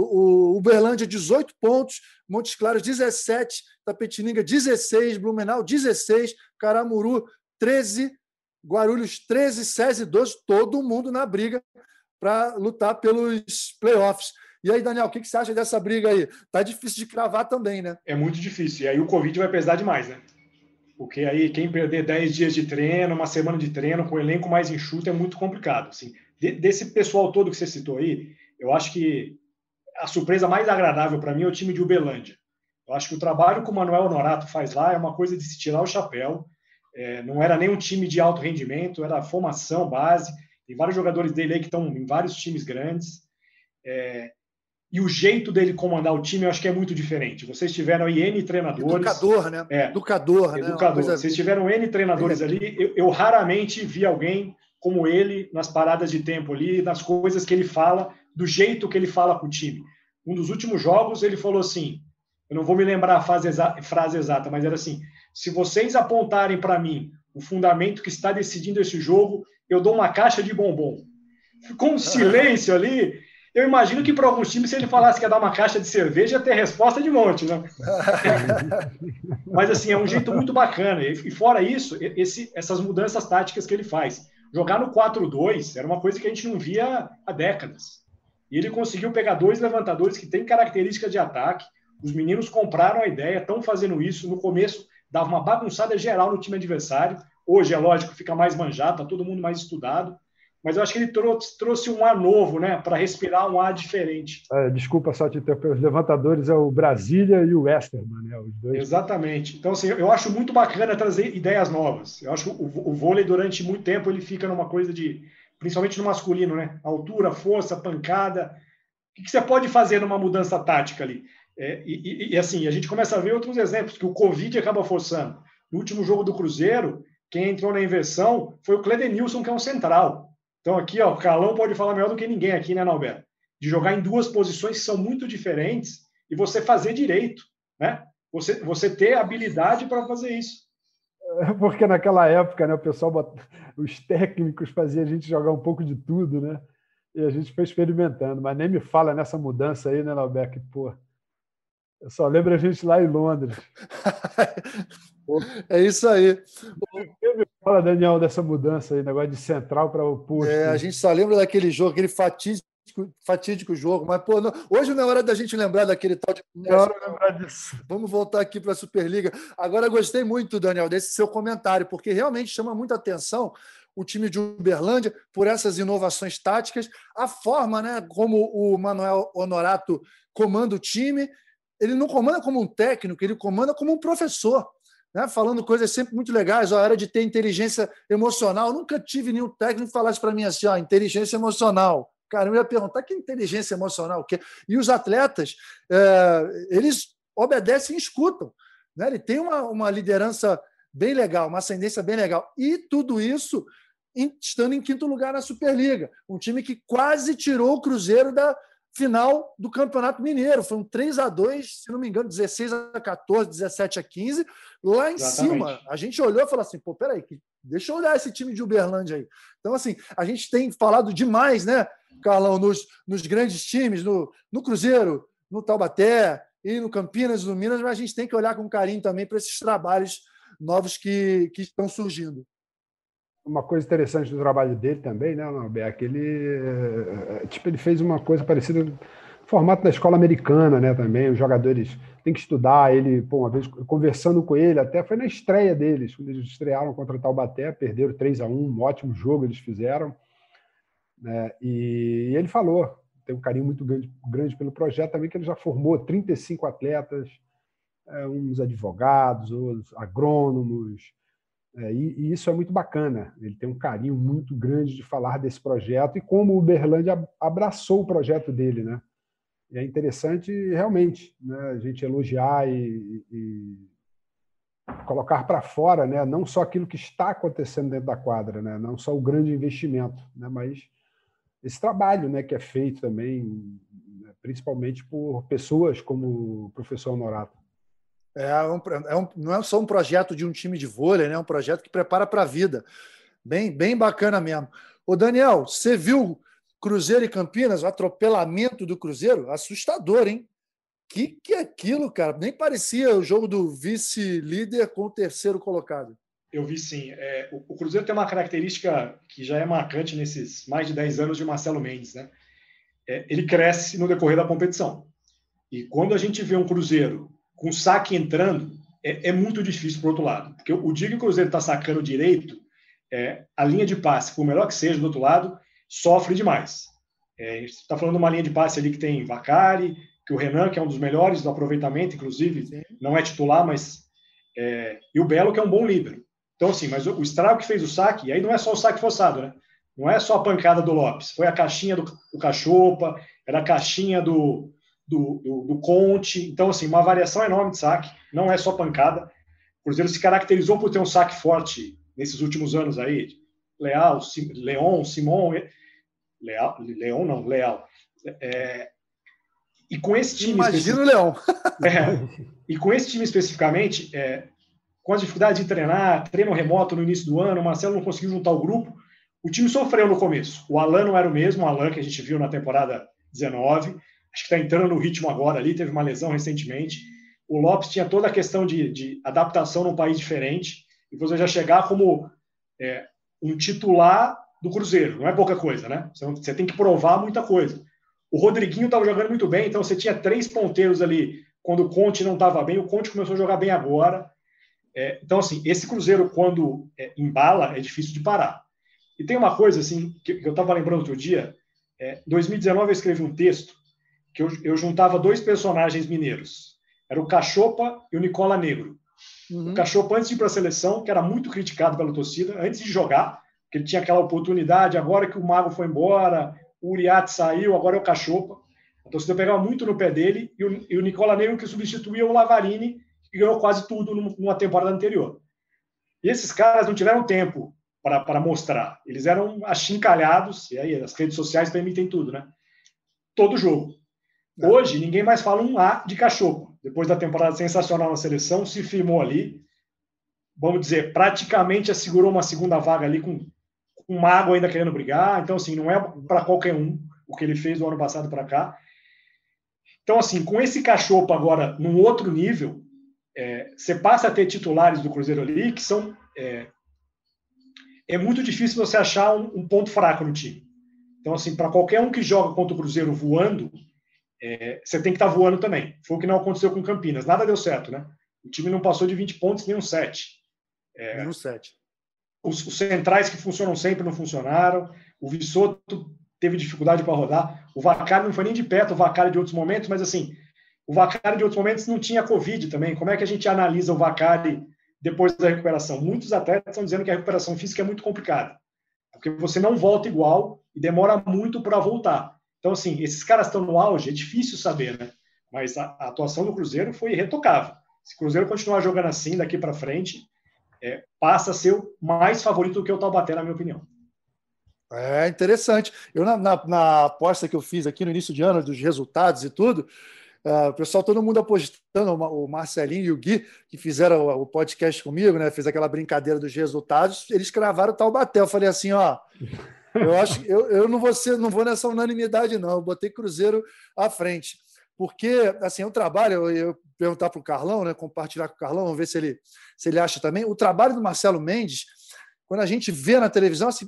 o Uberlândia, 18 pontos, Montes Claros, 17, Tapetininga, 16, Blumenau, 16, Caramuru, 13, Guarulhos, 13, SESI, 12, todo mundo na briga para lutar pelos playoffs. E aí, Daniel, o que, você acha dessa briga aí? Tá difícil de cravar também, né? É muito difícil. E aí o Covid vai pesar demais, né? Porque aí quem perder 10 dias de treino, uma semana de treino, com o elenco mais enxuto, é muito complicado. Assim, desse pessoal todo que você citou aí, eu acho que a surpresa mais agradável para mim é o time de Uberlândia. Eu acho que o trabalho que o Manuel Honorato faz lá é uma coisa de se tirar o chapéu. É, não era nem um time de alto rendimento, era formação, base. Tem vários jogadores dele aí que estão em vários times grandes. É, e o jeito dele comandar o time eu acho que é muito diferente. Vocês tiveram aí N treinadores. Educador, né? É, educador, né? Educador. Vocês tiveram N treinadores ali. Eu, eu, raramente vi alguém como ele nas paradas de tempo ali, nas coisas que ele fala, do jeito que ele fala com o time. Um dos últimos jogos, ele falou assim: eu não vou me lembrar a frase exata, frase exata mas era assim: se vocês apontarem para mim o fundamento que está decidindo esse jogo, eu dou uma caixa de bombom. Ficou um silêncio ali eu imagino que para alguns times, se ele falasse que ia dar uma caixa de cerveja, ia ter resposta de monte, né? Mas, assim, é um jeito muito bacana. E, fora isso, esse, essas mudanças táticas que ele faz. Jogar no 4-2 era uma coisa que a gente não via há décadas. E ele conseguiu pegar dois levantadores que têm características de ataque. Os meninos compraram a ideia, estão fazendo isso. No começo, dava uma bagunçada geral no time adversário. Hoje, é lógico, fica mais manjado, está todo mundo mais estudado mas eu acho que ele trouxe, trouxe um ar novo, né, para respirar um ar diferente. É, desculpa só te interromper, os levantadores é o Brasília e o Westerman, né, os dois. Exatamente. Então, assim, eu acho muito bacana trazer ideias novas. Eu acho que o, o vôlei, durante muito tempo, ele fica numa coisa de, principalmente no masculino, né, altura, força, pancada. O que você pode fazer numa mudança tática ali? É, e, e, e, assim, a gente começa a ver outros exemplos que o Covid acaba forçando. No último jogo do Cruzeiro, quem entrou na inversão foi o Cledenilson, que é um central. Então, aqui, ó, o Calão pode falar melhor do que ninguém aqui, né, Norberto? De jogar em duas posições que são muito diferentes e você fazer direito, né? Você, você ter habilidade para fazer isso. Porque naquela época, né, o pessoal, bot... os técnicos faziam a gente jogar um pouco de tudo, né? E a gente foi experimentando. Mas nem me fala nessa mudança aí, né? Que, pô, eu só lembro a gente lá em Londres. é isso aí. Fala, Daniel, dessa mudança aí, negócio de central para o posto. É, a gente só lembra daquele jogo, aquele fatídico, fatídico jogo, mas pô, não, hoje não é hora da gente lembrar daquele tal de. É lembrar disso. Vamos voltar aqui para a Superliga. Agora, gostei muito, Daniel, desse seu comentário, porque realmente chama muita atenção o time de Uberlândia por essas inovações táticas, a forma né, como o Manuel Honorato comanda o time. Ele não comanda como um técnico, ele comanda como um professor né, falando coisas sempre muito legais. Ó, era de ter inteligência emocional. Eu nunca tive nenhum técnico que falasse para mim assim: ó, inteligência emocional. Cara, eu ia perguntar que inteligência emocional o quê? E os atletas, é, eles obedecem e escutam. Né? Ele tem uma, uma liderança bem legal, uma ascendência bem legal. E tudo isso estando em quinto lugar na Superliga. Um time que quase tirou o Cruzeiro da, final do Campeonato Mineiro. Foi um 3 a 2 se não me engano, 16 a 14, 17 a 15. Lá em Exatamente. cima, a gente olhou e falou assim: pô, peraí, deixa eu olhar esse time de Uberlândia aí. Então, assim, a gente tem falado demais, né, Carlão, nos, nos grandes times, no, no Cruzeiro, no Taubaté e no Campinas, no Minas, mas a gente tem que olhar com carinho também para esses trabalhos novos que, que estão surgindo uma coisa interessante do trabalho dele também, né, Alberto? Ele, eh, tipo, ele fez uma coisa parecida formato da escola americana, né, também. Os jogadores têm que estudar. Ele, pô, uma vez conversando com ele, até foi na estreia deles, quando eles estrearam contra o Taubaté, perderam 3 a 1 um ótimo jogo eles fizeram. Né, e, ele falou, tem um carinho muito grande, grande pelo projeto também, que ele já formou 35 atletas, é, uns advogados, outros agrônomos, é, e, e, isso é muito bacana. Ele tem um carinho muito grande de falar desse projeto e como o Uberlândia abraçou o projeto dele, né? E é interessante realmente né, a gente elogiar e, e colocar para fora, né, não só aquilo que está acontecendo dentro da quadra, né, não só o grande investimento, né, mas esse trabalho, né, que é feito também né? principalmente por pessoas como o professor Honorato. É, um, é um, não é só um projeto de um time de vôlei, né? é um projeto que prepara para a vida. Bem, bem bacana mesmo. Ô, Daniel, você viu Cruzeiro e Campinas, o atropelamento do Cruzeiro? Assustador, hein? Que que é aquilo, cara? Nem parecia o jogo do vice-líder com o terceiro colocado. Eu vi sim. É, o, o, Cruzeiro tem uma característica que já é marcante nesses mais de 10 anos de Marcelo Mendes, né? É, ele cresce no decorrer da competição. E quando a gente vê um Cruzeiro com saque entrando, é, é muito difícil para o outro lado. Porque o dia que o Cruzeiro está sacando direito, é, a linha de passe, por melhor que seja do outro lado, sofre demais. É, está falando de uma linha de passe ali que tem Vacari, que o Renan, que é um dos melhores do aproveitamento, inclusive, Sim. não é titular, mas. É, e o Belo, que é um bom líder. Então, assim, mas o, o estrago que fez o saque, e aí não é só o saque forçado, né? Não é só a pancada do Lopes, foi a caixinha do, do Cachopa, era a caixinha do, do, do, do, Conte. Então, assim, uma variação enorme de saque, não é só pancada. O Cruzeiro se caracterizou por ter um saque forte nesses últimos anos aí. Leal, Sim, Leon, Simon, Leal, Leon não, Leal. É, e com esse time. Imagina o Leão. É, e com esse time especificamente, é, com as dificuldades de treinar, treino remoto no início do ano, o Marcelo não conseguiu juntar o grupo. O time sofreu no começo. O Alan não era o mesmo, o Alan que a gente viu na temporada 19. Acho que está entrando no ritmo agora ali, teve uma lesão recentemente. O Lopes tinha toda a questão de, de adaptação num país diferente. E você já chegar como é, um titular do Cruzeiro. Não é pouca coisa, né? Você tem que provar muita coisa. O Rodriguinho estava jogando muito bem, então você tinha três ponteiros ali quando o Conte não estava bem. O Conte começou a jogar bem agora. É, então, assim, esse Cruzeiro, quando é, embala, é difícil de parar. E tem uma coisa, assim, que, que eu estava lembrando outro dia. Em é, 2019, eu escrevi um texto que eu, eu, juntava dois personagens mineiros. Era o Cachopa e o Nicola Negro. Uhum. O Cachopa, antes de ir para a seleção, que era muito criticado pela torcida, antes de jogar, que ele tinha aquela oportunidade, agora que o Mago foi embora, o Uriarte saiu, agora é o Cachopa. A torcida pegava muito no pé dele e o, e o Nicola Negro que substituía o Lavarini, que ganhou quase tudo numa temporada anterior. E esses caras não tiveram tempo para mostrar. Eles eram achincalhados, e aí as redes sociais permitem tudo, né? Todo jogo. Hoje, ninguém mais fala um A de cachorro. Depois da temporada sensacional na seleção, se firmou ali. Vamos dizer, praticamente assegurou uma segunda vaga ali com um mago ainda querendo brigar. Então, assim, não é para qualquer um o que ele fez do ano passado para cá. Então, assim, com esse cachorro agora num outro nível, é, você passa a ter titulares do Cruzeiro ali que são. É, é muito difícil você achar um, um, ponto fraco no time. Então, assim, para qualquer um que joga contra o Cruzeiro voando, é, você tem que estar tá voando também. Foi o que não aconteceu com Campinas. Nada deu certo, né? O time não passou de 20 pontos, nem um 7. É, nem um 7 os, os, centrais que funcionam sempre não funcionaram, o Vissoto teve dificuldade para rodar, o Vacari não foi nem de perto, o Vacari de outros momentos, mas assim, o Vacari de outros momentos não tinha Covid também. Como é que a gente analisa o Vacari depois da recuperação? Muitos atletas estão dizendo que a recuperação física é muito complicada, porque você não volta igual e demora muito para voltar. Então, assim, esses caras estão no auge, é difícil saber, né? Mas a, a atuação do Cruzeiro foi retocável. Se o Cruzeiro continuar jogando assim daqui para frente, é, passa a ser o mais favorito do que o Taubaté, na minha opinião. É interessante. Eu, na, na, na, aposta que eu fiz aqui no início de ano, dos resultados e tudo, uh, o pessoal, todo mundo apostando, o Marcelinho e o Gui, que fizeram o, o, podcast comigo, né? Fez aquela brincadeira dos resultados, eles cravaram o Taubaté. Eu falei assim: ó, eu acho eu, eu não, vou ser, não vou nessa unanimidade, não. Eu botei Cruzeiro à frente. Porque, assim, o trabalho, eu, eu perguntar para o Carlão, né, compartilhar com o Carlão, vamos ver se ele, se ele acha também. O trabalho do Marcelo Mendes, quando a gente vê na televisão, assim,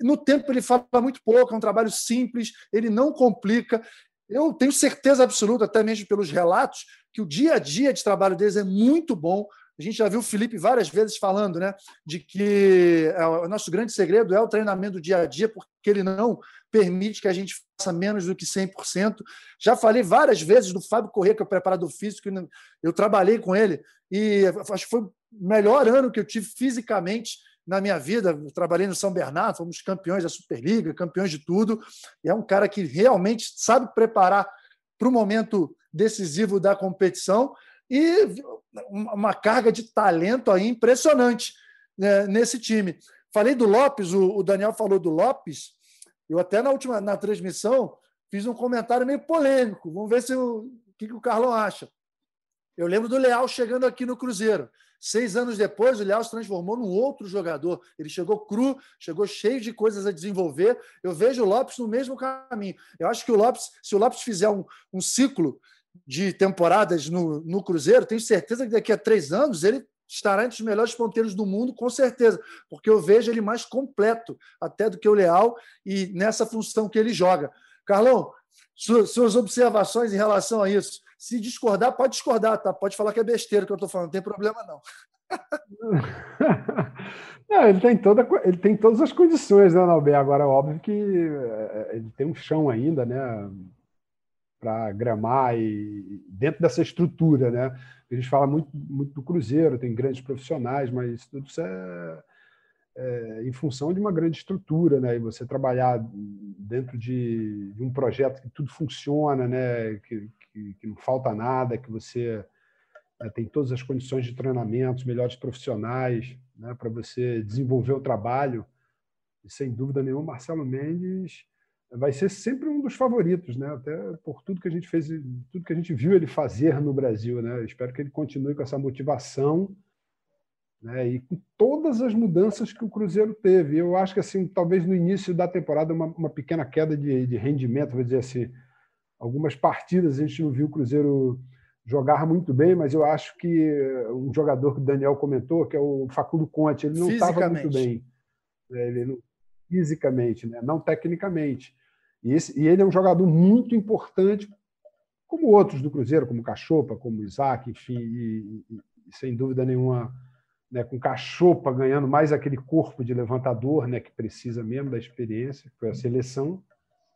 no tempo ele fala muito pouco, é um trabalho simples, ele não complica. Eu tenho certeza absoluta, até mesmo pelos relatos, que o dia a dia de trabalho deles é muito bom. A gente já viu o Felipe várias vezes falando né, de que é, o nosso grande segredo é o treinamento dia a dia, porque ele não permite que a gente faça menos do que 100%. Já falei várias vezes do Fábio Corrêa, que é o preparador físico, eu trabalhei com ele e acho que foi o melhor ano que eu tive fisicamente na minha vida. Eu trabalhei no São Bernardo, fomos campeões da Superliga, campeões de tudo. E é um cara que realmente sabe preparar para o momento decisivo da competição e uma carga de talento aí impressionante né, nesse time. Falei do Lopes, o, Daniel falou do Lopes. Eu até na última na transmissão fiz um comentário meio polêmico. Vamos ver se o, o que, que o Carlão acha. Eu lembro do Leal chegando aqui no Cruzeiro. Seis anos depois, o Leal se transformou num outro jogador. Ele chegou cru, chegou cheio de coisas a desenvolver. Eu vejo o Lopes no mesmo caminho. Eu acho que o Lopes, se o Lopes fizer um, um ciclo de temporadas no, no Cruzeiro, tenho certeza que daqui a três anos ele estará entre os melhores ponteiros do mundo, com certeza, porque eu vejo ele mais completo até do que o Leal e nessa função que ele joga. Carlão, suas observações em relação a isso. Se discordar, pode discordar, tá? Pode falar que é besteira que eu estou falando, não tem problema não. não, ele tem toda, ele tem todas as condições, né, Nalber? Agora, é óbvio que é, ele tem um chão ainda, né, para gramar e dentro dessa estrutura, né? A gente fala muito, muito do Cruzeiro, tem grandes profissionais, mas tudo isso é, é, em função de uma grande estrutura, né? E você trabalhar dentro de, de um projeto que tudo funciona, né? Que, que, que não falta nada, que você né, tem todas as condições de treinamento, melhores profissionais, né? Para você desenvolver o trabalho. E sem dúvida nenhuma, Marcelo Mendes vai ser sempre um dos favoritos, né? Até por tudo que a gente fez, tudo que a gente viu ele fazer no Brasil, né? Eu espero que ele continue com essa motivação, né? E com todas as mudanças que o Cruzeiro teve. Eu acho que assim, talvez no início da temporada uma, uma pequena queda de, de, rendimento, vou dizer assim, algumas partidas a gente não viu o Cruzeiro jogar muito bem, mas eu acho que um jogador que o Daniel comentou, que é o Facundo Conte, ele não estava muito bem. Né? Ele não, fisicamente, né? não tecnicamente. E, esse, e ele é um jogador muito importante, como outros do Cruzeiro, como Cachopa, como Isaac, enfim, e, e, sem dúvida nenhuma, né, com Cachopa ganhando mais aquele corpo de levantador né, que precisa mesmo da experiência, que foi a seleção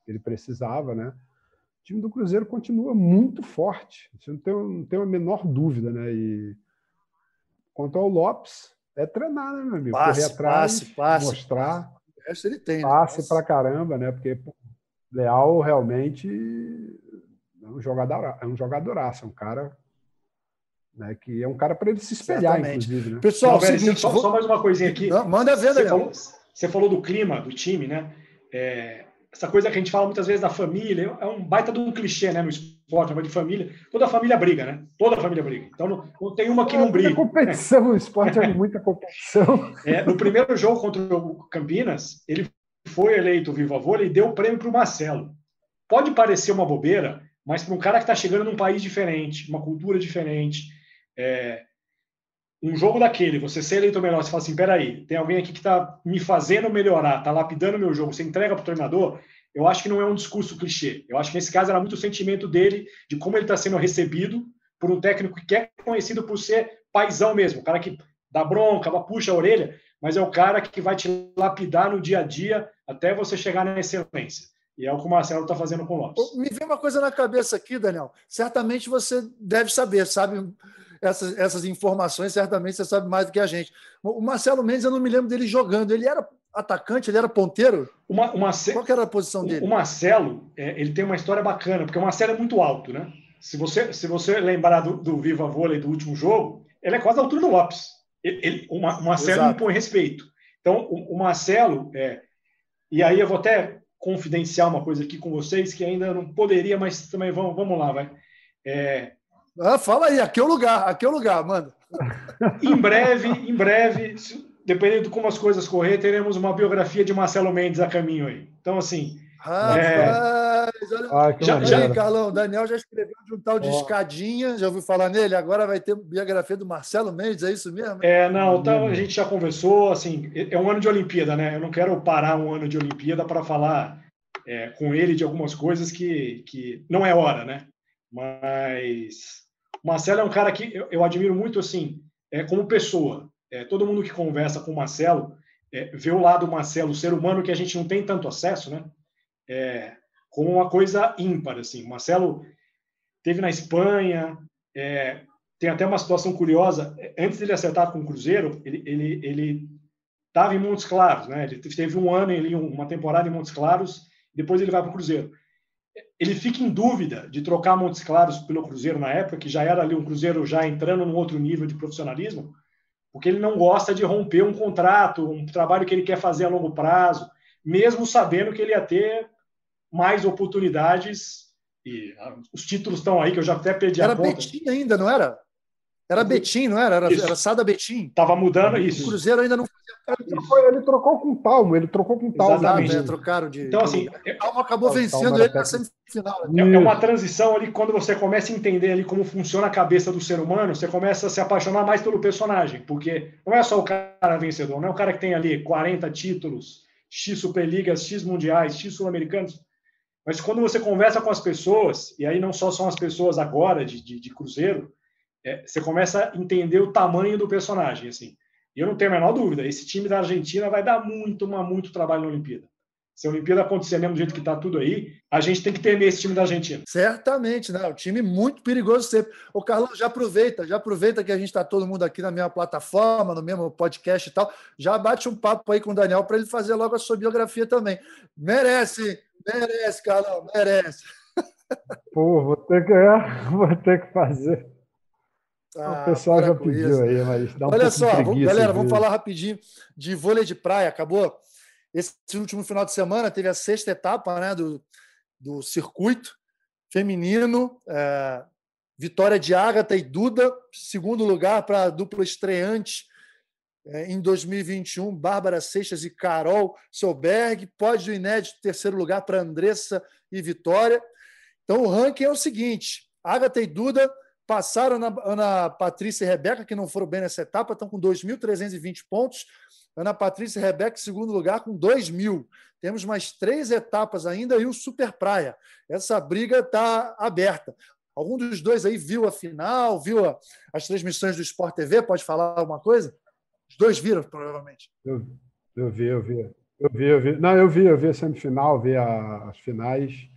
que ele precisava, né? O time do Cruzeiro continua muito forte, isso não tem, não tem a menor dúvida, né? E quanto ao Lopes, é treinar, né, meu amigo? Passe, Correr atrás, passe, passe. mostrar. Resto ele tem. Né? Passe pra caramba, né? Porque Leal realmente é um jogador, é um jogadoraço, é um cara né, que é um cara para ele se espelhar, Certamente. inclusive. Né? Pessoal, Não, seguinte, só, vou... só, mais uma coisinha aqui. Não, manda ver, você falou, você falou do clima do time, né? É, essa coisa que a gente fala muitas vezes da família, é um baita de um clichê, né? No esporte, de família. Toda família briga, né? Toda família briga. Então não, não tem uma que não briga. Muita competição, o esporte é muita competição. É, no primeiro jogo contra o Campinas, ele foi eleito vivo avô e deu o prêmio para o Marcelo. Pode parecer uma bobeira, mas para um cara que está chegando num país diferente, uma cultura diferente, é, um jogo daquele, você ser eleito melhor, você fala assim, peraí, tem alguém aqui que está me fazendo melhorar, está lapidando meu jogo, você entrega para o treinador, eu acho que não é um discurso clichê. Eu acho que nesse caso era muito o sentimento dele, de como ele está sendo recebido por um técnico que é conhecido por ser paisão mesmo, o cara que dá bronca, puxa a orelha, mas é o cara que vai te lapidar no dia a dia até você chegar na excelência. E é o que o Marcelo está fazendo com o Lopes. Me vem uma coisa na cabeça aqui, Daniel. Certamente você deve saber, sabe essas, essas informações, certamente você sabe mais do que a gente. O Marcelo Mendes, eu não me lembro dele jogando. Ele era atacante, ele era ponteiro? Uma, uma, Qual era a posição dele? O Marcelo, é, ele tem uma história bacana, porque o Marcelo é muito alto, né? Se você, se você lembrar do, do Viva Vôlei do último jogo, ele é quase a altura do Lopes. Ele, ele, o Marcelo Exato. impõe respeito. Então, o, o Marcelo, é, e aí eu vou até confidenciar uma coisa aqui com vocês que ainda não poderia, mas também vamos, vamos lá, vai. É... Ah, fala aí, aqui é o lugar, aqui é o lugar, manda. em breve, em breve, dependendo de como as coisas correr, teremos uma biografia de Marcelo Mendes a caminho aí. Então, assim, Rapaz, é... olha... já, já, aí, Carlão, Daniel já escreveu de um tal de oh. escadinha, já ouviu falar nele? Agora vai ter biografia do Marcelo Mendes, é isso mesmo? É, não, então a gente já conversou, assim, é um ano de Olimpíada, né? Eu não quero parar um ano de Olimpíada para falar é, com ele de algumas coisas que, que não é hora, né? Mas o Marcelo é um cara que eu, eu admiro muito, assim, é, como pessoa. É, todo mundo que conversa com o Marcelo é, vê o lado do Marcelo, o ser humano que a gente não tem tanto acesso, né? é, como uma coisa ímpar. Assim. O Marcelo teve na Espanha, é, tem até uma situação curiosa. Antes dele acertar com o Cruzeiro, ele ele ele estava em Montes Claros, né? Ele teve um ano ali, uma temporada em Montes Claros, depois ele vai para o Cruzeiro. Ele fica em dúvida de trocar Montes Claros pelo Cruzeiro na época, que já era ali um Cruzeiro já entrando num outro nível de profissionalismo, porque ele não gosta de romper um contrato, um trabalho que ele quer fazer a longo prazo, mesmo sabendo que ele ia ter mais oportunidades e ah, os títulos estão aí, que eu já até perdi era a conta. Era Betim ainda, não era? Era Betim, não era? Era, era Sada Betim. Tava mudando isso. O Cruzeiro ainda não ele trocou, ele trocou com o Talmo, ele trocou com o Talmo. Exatamente, né? trocaram de. Então, assim. O Talmo acabou vencendo ele na semifinal. É, é uma transição ali, quando você começa a entender ali como funciona a cabeça do ser humano, você começa a se apaixonar mais pelo personagem, porque não é só o cara vencedor, não é o cara que tem ali 40 títulos, X Superligas, X Mundiais, X Sul-Americanos. Mas quando você conversa com as pessoas, e aí não só são as pessoas agora de, de, de Cruzeiro, é, você começa a entender o tamanho do personagem. Assim. E eu não tenho a menor dúvida, esse time da Argentina vai dar muito, mas muito trabalho na Olimpíada. Se a Olimpíada acontecer mesmo do jeito que está tudo aí, a gente tem que temer esse time da Argentina. Certamente, né? O time muito perigoso sempre. O Carlão, já aproveita, já aproveita que a gente está todo mundo aqui na mesma plataforma, no mesmo podcast e tal. Já bate um papo aí com o Daniel para ele fazer logo a sua biografia também. Merece, merece, Carlão, merece. Pô, vou ter que, vou ter que fazer. Ah, o pessoal já pediu isso. aí, mas dá um Olha só, vamos, galera, vamos falar rapidinho de vôlei de praia. Acabou esse último final de semana, teve a sexta etapa né, do, do circuito feminino. É, vitória de Agatha e Duda, segundo lugar para a dupla estreante é, em 2021, Bárbara Seixas e Carol Solberg. Pódio inédito, terceiro lugar para Andressa e Vitória. Então o ranking é o seguinte: Agatha e Duda passaram na Ana Patrícia e Rebeca, que não foram bem nessa etapa, estão com 2.320 pontos. Ana Patrícia e Rebeca, segundo lugar, com 2.000. Temos mais três etapas ainda e o Super Praia. Essa briga está aberta. Algum dos dois aí viu a final, viu a, as transmissões do Sport TV? Pode falar alguma coisa? Os dois viram, provavelmente. Eu, eu vi, eu vi. Eu vi, eu vi. Não, eu vi, eu vi a semifinal, vi a, as finais.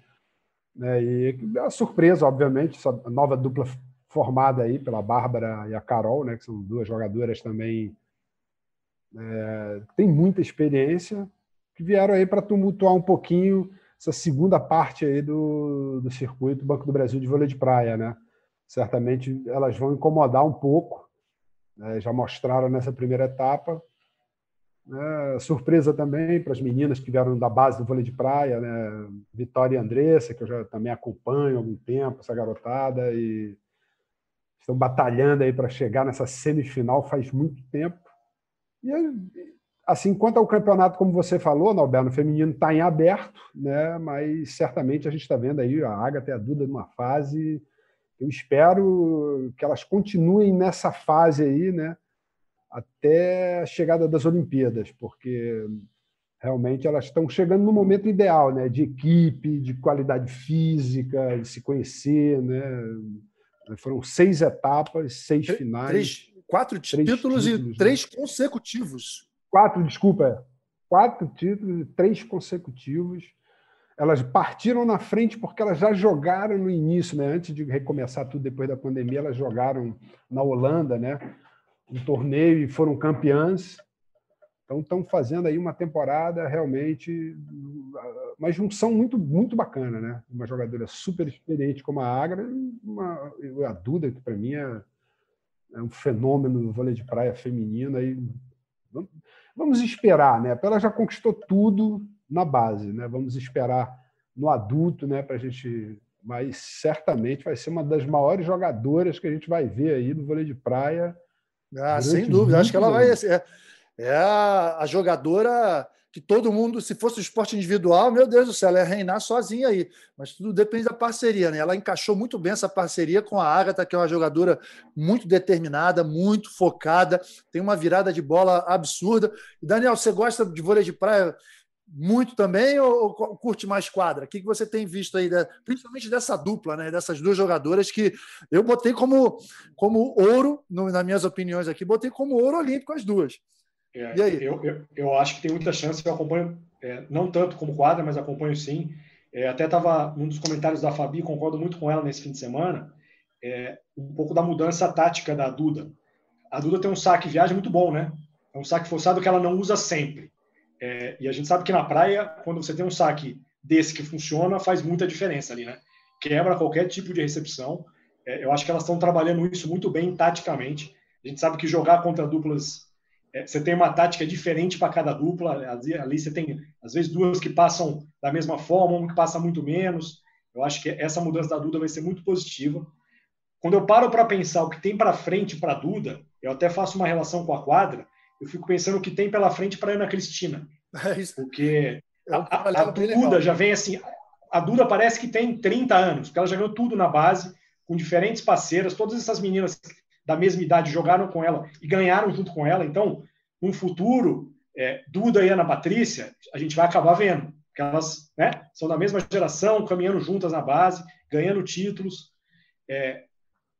Né, e a surpresa, obviamente, essa nova dupla formada aí pela Bárbara e a Carol, né, que são duas jogadoras também é, tem muita experiência, que vieram aí para tumultuar um pouquinho essa segunda parte aí do, do circuito Banco do Brasil de vôlei de praia, né? Certamente elas vão incomodar um pouco, né? já mostraram nessa primeira etapa. Né? Surpresa também para as meninas que vieram da base do vôlei de praia, né? Vitória e Andressa, que eu já também acompanho há algum tempo, essa garotada, e estão batalhando aí para chegar nessa semifinal faz muito tempo. E assim, quanto ao campeonato, como você falou, Norberto, o feminino está em aberto, né? mas certamente a gente está vendo aí a Agatha e a Duda numa fase. Eu espero que elas continuem nessa fase aí, né? até a chegada das Olimpíadas, porque realmente elas estão chegando no momento ideal, né? De equipe, de qualidade física, de se conhecer, né? Foram seis etapas, seis finais. Três, quatro três títulos, títulos, e né? três consecutivos. Quatro, desculpa. Quatro títulos e três consecutivos. Elas partiram na frente porque elas já jogaram no início, né? Antes de recomeçar tudo depois da pandemia, elas jogaram na Holanda, né? Um torneio e foram campeãs. Então estão fazendo aí uma temporada realmente uma junção muito muito bacana, né? Uma jogadora super experiente como a Agra uma, a Duda que para mim é, é, um fenômeno do vôlei de praia feminino aí vamos esperar, né? Ela já conquistou tudo na base, né? Vamos esperar no adulto, né? Para a gente, mas certamente vai ser uma das maiores jogadoras que a gente vai ver aí no vôlei de praia. Ah, sem dúvida. Acho que ela vai ser é a, a jogadora que todo mundo, se fosse o esporte individual, meu Deus do céu, ela ia reinar sozinha aí. Mas tudo depende da parceria, né? Ela encaixou muito bem essa parceria com a Agatha, que é uma jogadora muito determinada, muito focada, tem uma virada de bola absurda. E, Daniel, você gosta de vôlei de praia muito também ou, ou curte mais quadra? O que, que você tem visto aí, principalmente dessa dupla, né? Dessas duas jogadoras que eu botei como, como ouro, no, nas minhas opiniões aqui, botei como ouro olímpico as duas. É, e aí? Eu, eu, eu, acho que tem muita chance, eu acompanho, é, não tanto como quadra, mas acompanho sim. É, até estava num dos comentários da Fabi, concordo muito com ela nesse fim de semana, é, um pouco da mudança tática da Duda. A Duda tem um saque viagem muito bom, né? É um saque forçado que ela não usa sempre. É, e a gente sabe que na praia, quando você tem um saque desse que funciona, faz muita diferença ali, né? Quebra qualquer tipo de recepção. É, eu acho que elas estão trabalhando isso muito bem taticamente. A gente sabe que jogar contra duplas é, você tem uma tática diferente para cada dupla. Ali você tem, às vezes, duas que passam da mesma forma, uma que passa muito menos. Eu acho que essa mudança da Duda vai ser muito positiva. Quando eu paro para pensar o que tem para frente para a Duda, eu até faço uma relação com a quadra, eu fico pensando o que tem pela frente para a Ana Cristina. É isso. Porque é a, a, a Duda já vem assim. A Duda parece que tem 30 anos, porque ela já ganhou tudo na base, com diferentes parceiras, todas essas meninas da mesma idade jogaram com ela e ganharam junto com ela. Então, no futuro, é, Duda e Ana Patrícia, a gente vai acabar vendo, porque elas né, são da mesma geração, caminhando juntas na base, ganhando títulos. É,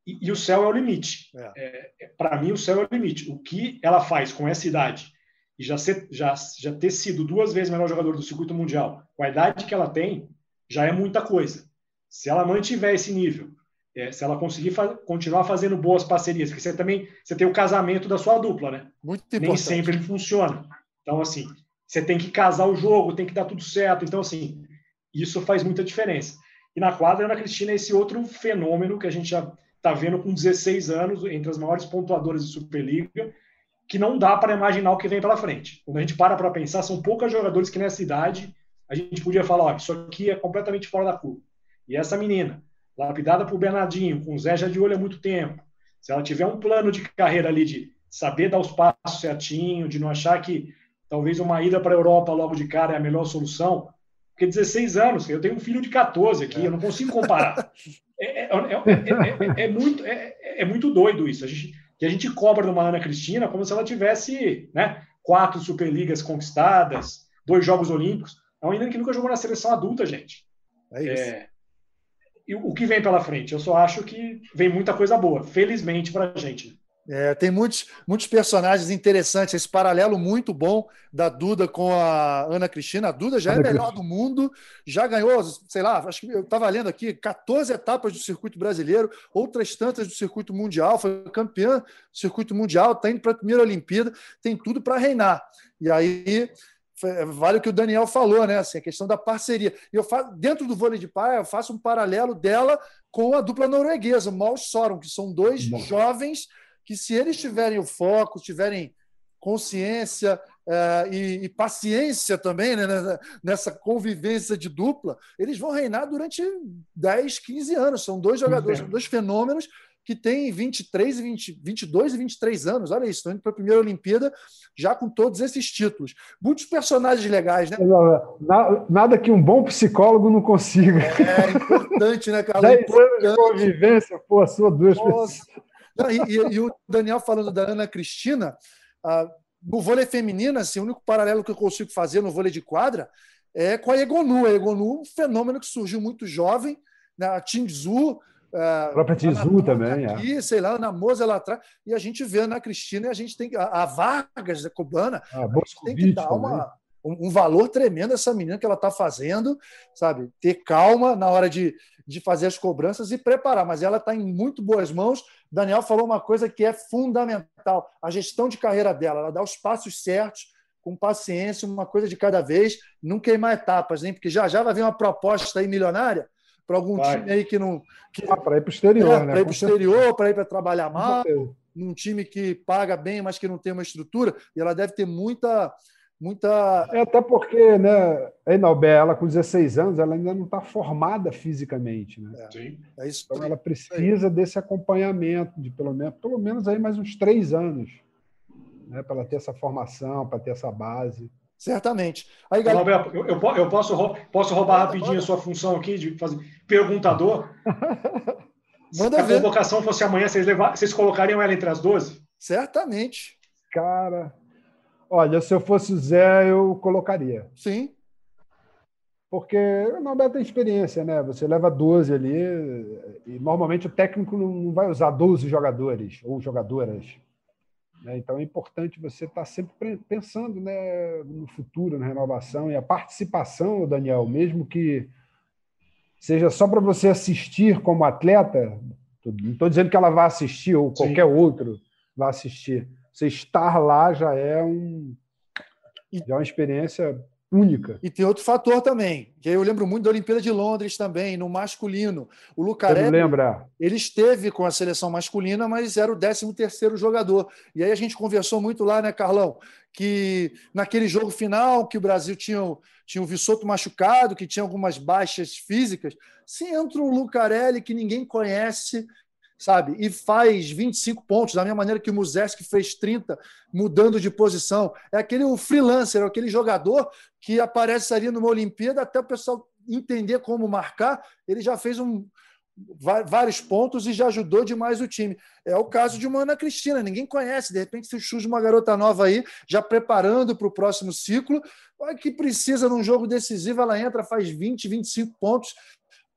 e, e, o céu é o limite. É. é, é Para mim, o céu é o limite. O que ela faz com essa idade e já, ser, já, já ter sido duas vezes melhor jogador do circuito mundial, com a idade que ela tem, já é muita coisa. Se ela mantiver esse nível é, se ela conseguir fa continuar fazendo boas parcerias, porque você também você tem o casamento da sua dupla, né? Muito importante. Nem sempre ele funciona. Então, assim, você tem que casar o jogo, tem que dar tudo certo. Então, assim, isso faz muita diferença. E na quadra, Ana Cristina é esse outro fenômeno que a gente já está vendo com 16 anos, entre as maiores pontuadoras de Superliga, que não dá para imaginar o que vem pela frente. Quando a gente para para pensar, são poucas jogadores que nessa idade a gente podia falar, ó, isso aqui é completamente fora da curva. E essa menina, lapidada por Bernardinho, com o Zé já de olho há muito tempo, se ela tiver um plano de carreira ali de saber dar os passos certinho, de não achar que talvez uma ida para a Europa logo de cara é a melhor solução, porque 16 anos, eu tenho um filho de 14 aqui, eu não consigo comparar. É, é, é, é muito, é, muito doido isso. A gente, que a gente cobra numa Ana Cristina como se ela tivesse né, quatro Superligas conquistadas, dois Jogos Olímpicos. É uma menina que nunca jogou na seleção adulta, gente. É isso e o que vem pela frente. Eu só acho que vem muita coisa boa, felizmente para a gente. É, tem muitos, muitos personagens interessantes. Esse paralelo muito bom da Duda com a Ana Cristina. A Duda já é a melhor do mundo, já ganhou, sei lá, acho que eu estava lendo aqui, 14 etapas do circuito brasileiro, outras tantas do circuito mundial, foi campeã do circuito mundial, está indo para a primeira Olimpíada, tem tudo para reinar. E aí vale o que o Daniel falou, né? Assim, a questão da parceria. E eu faço, dentro do vôlei de praia, eu faço um paralelo dela com a dupla norueguesa, o Mal Sorum, que são dois Bom. jovens que, se eles tiverem o foco, tiverem consciência é, e, e, paciência também né, nessa convivência de dupla, eles vão reinar durante 10, 15 anos. São dois jogadores, são dois fenômenos que tem 23 e 20, 22 e 23 anos. Olha isso, estão indo para a primeira Olimpíada já com todos esses títulos. Muitos personagens legais, né? Nada que um bom psicólogo não consiga. É, importante, né, Carlos? 10 anos de convivência, pô, sua duas pessoas. Não, e, e, e, o Daniel falando da Ana Cristina, ah, no vôlei feminino, assim, o único paralelo que eu consigo fazer no vôlei de quadra é com a Egonu. A Egonu, um fenômeno que surgiu muito jovem, né? a Tingzu, a própria Tizu também. É. Aqui, é. sei lá, na Moza lá atrás. E a gente vê na Cristina e a gente tem que. A, Vargas, da cubana, ah, a gente tem que dar uma, um, um, valor tremendo a essa menina que ela está fazendo, sabe? Ter calma na hora de, de fazer as cobranças e preparar. Mas ela está em muito boas mãos. Daniel falou uma coisa que é fundamental: a gestão de carreira dela. Ela dá os passos certos com paciência, uma coisa de cada vez, não queimar etapas, nem porque já já vai vir uma proposta aí milionária para algum Vai. time aí que não. Que, ah, para ir para o exterior, é, né? Para ir para o exterior, para ir para trabalhar mal, num time que paga bem, mas que não tem uma estrutura, e ela deve ter muita. Muita... É, até porque, né, a Inalbé, ela com 16 anos, ela ainda não está formada fisicamente. Né? É, Sim. é isso. Então ela precisa desse acompanhamento de pelo menos, pelo menos aí mais uns três anos. Né, para ela ter essa formação, para ter essa base. Certamente. Aí, galera... eu, eu, eu, posso, posso roubar pode, rapidinho pode. a sua função aqui de fazer perguntador? Manda Se ver. a convocação fosse amanhã, vocês, levar, vocês colocariam ela entre as 12? Certamente. Cara, olha, se eu fosse o Zé, eu colocaria. Sim. Porque o Norberto tem experiência, né? Você leva 12 ali, e normalmente o técnico não vai usar 12 jogadores ou jogadoras. Né? Então é importante você estar sempre pensando né, no futuro, na renovação e a participação, Daniel, mesmo que seja só para você assistir como atleta. Não estou dizendo que ela vá assistir ou qualquer Sim. outro vá assistir. Você estar lá já é um já é uma experiência única. E tem outro fator também, que eu lembro muito da Olimpíada de Londres também, no masculino. O Lucarelli, lembra? ele esteve com a seleção masculina, mas era o 13º jogador. E aí a gente conversou muito lá, né, Carlão, que naquele jogo final, que o Brasil tinha, tinha o Vissoto machucado, que tinha algumas baixas físicas, se entra um Lucarelli que ninguém conhece, sabe? E faz 25 pontos, da mesma maneira que o Muzeski fez 30, mudando de posição. É aquele freelancer, é aquele jogador que aparece ali numa Olimpíada até o pessoal entender como marcar. Ele já fez um, vários pontos e já ajudou demais o time. É o caso de uma Ana Cristina, ninguém conhece. De repente, se surge uma garota nova aí, já preparando para o próximo ciclo, que precisa num jogo decisivo, ela entra, faz 20, 25 pontos,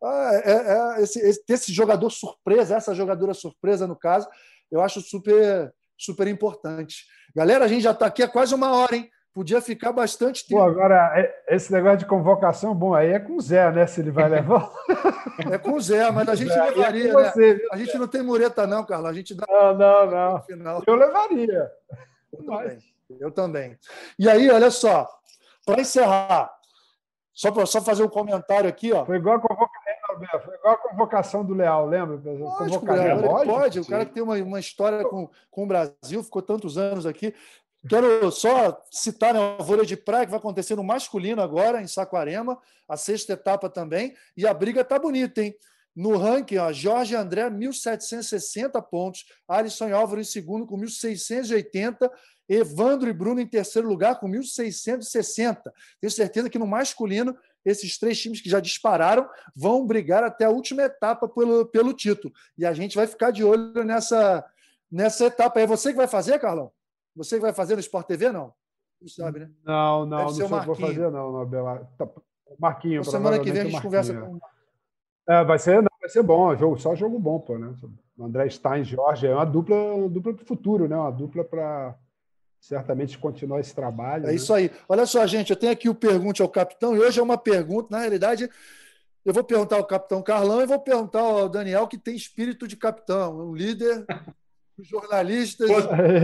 ah, é, é, esse, esse, esse, jogador surpresa, essa jogadora surpresa, no caso, eu acho super, super importante. Galera, a gente já está aqui há quase uma hora, hein? Podia ficar bastante tempo. Pô, agora, é, esse negócio de convocação, bom, aí é com o Zé, né? Se ele vai levar. É com o Zé, mas a gente Zé, levaria, é você, né? A gente não tem mureta, não, Carla. A gente dá. Não, não, não. Final. Eu levaria. Eu também. Eu também. E aí, olha só, para encerrar, só para só fazer um comentário aqui, ó. Foi igual a convocação foi igual a convocação do Leal, lembra? Lógico, Leal, ele pode. O cara que tem uma, uma história com, com o Brasil, ficou tantos anos aqui. Quero só citar né, a vôlei de praia que vai acontecer no masculino agora, em Saquarema, a sexta etapa também. E a briga tá bonita, hein? No ranking, ó, Jorge André, 1.760 pontos. Alisson e Álvaro em segundo, com 1.680. Evandro e Bruno em terceiro lugar, com 1.660. Tenho certeza que no masculino esses três times que já dispararam vão brigar até a última etapa pelo, pelo título. E a gente vai ficar de olho nessa, nessa etapa. É você que vai fazer, Carlão? Você que vai fazer no Sport TV, não? Não sabe, né? Não, não, Deve não vou fazer, não, não tá, Marquinho, então, semana que vem a gente conversa com. É, vai ser, não, vai ser bom, jogo, só jogo bom, pô, né? André Stein, Jorge, é uma dupla, uma dupla para o futuro, né? Uma dupla para certamente continuar esse trabalho. É né? isso aí. Olha só, gente, eu tenho aqui o Pergunte ao Capitão, e hoje é uma pergunta, na realidade, eu vou perguntar ao Capitão Carlão e vou perguntar ao Daniel, que tem espírito de capitão, um líder jornalistas.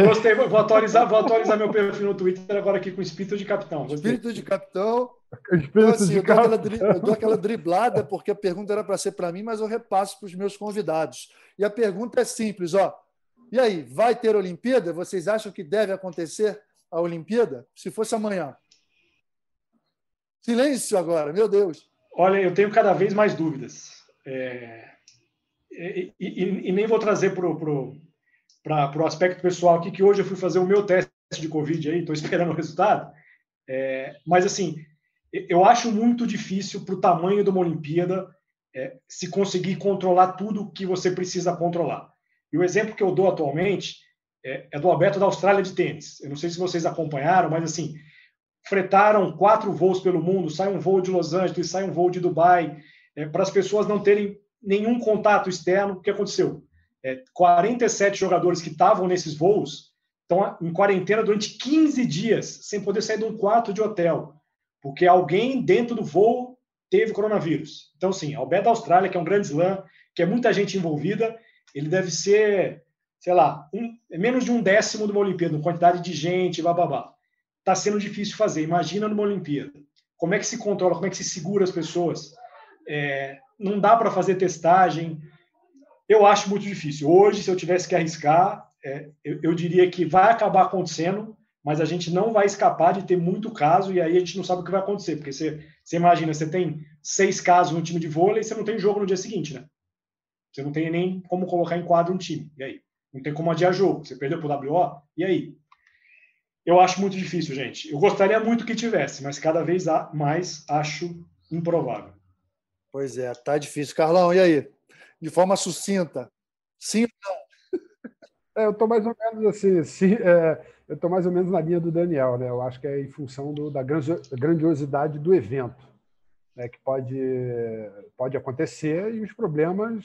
Gostei, vou atualizar, vou atualizar meu perfil no Twitter agora aqui com espírito de capitão. Gostei. Espírito de capitão. Espírito então, assim, de eu, dou aquela, eu dou aquela driblada, porque a pergunta era para ser para mim, mas eu repasso para os meus convidados. E a pergunta é simples: ó, e aí, vai ter Olimpíada? Vocês acham que deve acontecer a Olimpíada? Se fosse amanhã. Silêncio agora, meu Deus. Olha, eu tenho cada vez mais dúvidas. É... E, e, e, nem vou trazer para o aspecto pessoal aqui, que hoje eu fui fazer o meu teste de Covid aí, estou esperando o resultado. É... Mas, assim, eu acho muito difícil para o tamanho de uma Olimpíada é, se conseguir controlar tudo que você precisa controlar. E o exemplo que eu dou atualmente é, é do Alberto da Austrália de tênis. Eu não sei se vocês acompanharam, mas assim, fretaram quatro voos pelo mundo, sai um voo de Los Angeles, sai um voo de Dubai, é, para as pessoas não terem nenhum contato externo. O que aconteceu? É, 47 jogadores que estavam nesses voos estão em quarentena durante 15 dias, sem poder sair de um quarto de hotel, porque alguém dentro do voo teve coronavírus. Então, sim, Alberto da Austrália, que é um grande slam, que é muita gente envolvida, ele deve ser, sei lá, um, menos de um décimo de uma Olimpíada, quantidade de gente, bababá. Está sendo difícil fazer. Imagina numa Olimpíada. Como é que se controla, como é que se segura as pessoas? É, não dá para fazer testagem. Eu acho muito difícil. Hoje, se eu tivesse que arriscar, é, eu, eu diria que vai acabar acontecendo, mas a gente não vai escapar de ter muito caso e aí a gente não sabe o que vai acontecer, porque você, você imagina, você tem seis casos no time de vôlei e você não tem jogo no dia seguinte, né? Você não tem nem como colocar em quadro um time. E aí? Não tem como adiar jogo. Você perdeu para o WO? E aí? Eu acho muito difícil, gente. Eu gostaria muito que tivesse, mas cada vez mais acho improvável. Pois é, tá difícil. Carlão, e aí? De forma sucinta. Sim ou não? É, eu estou mais ou menos assim, sim, é, eu estou mais ou menos na linha do Daniel, né? Eu acho que é em função do, da grandiosidade do evento, né? que pode, pode acontecer e os problemas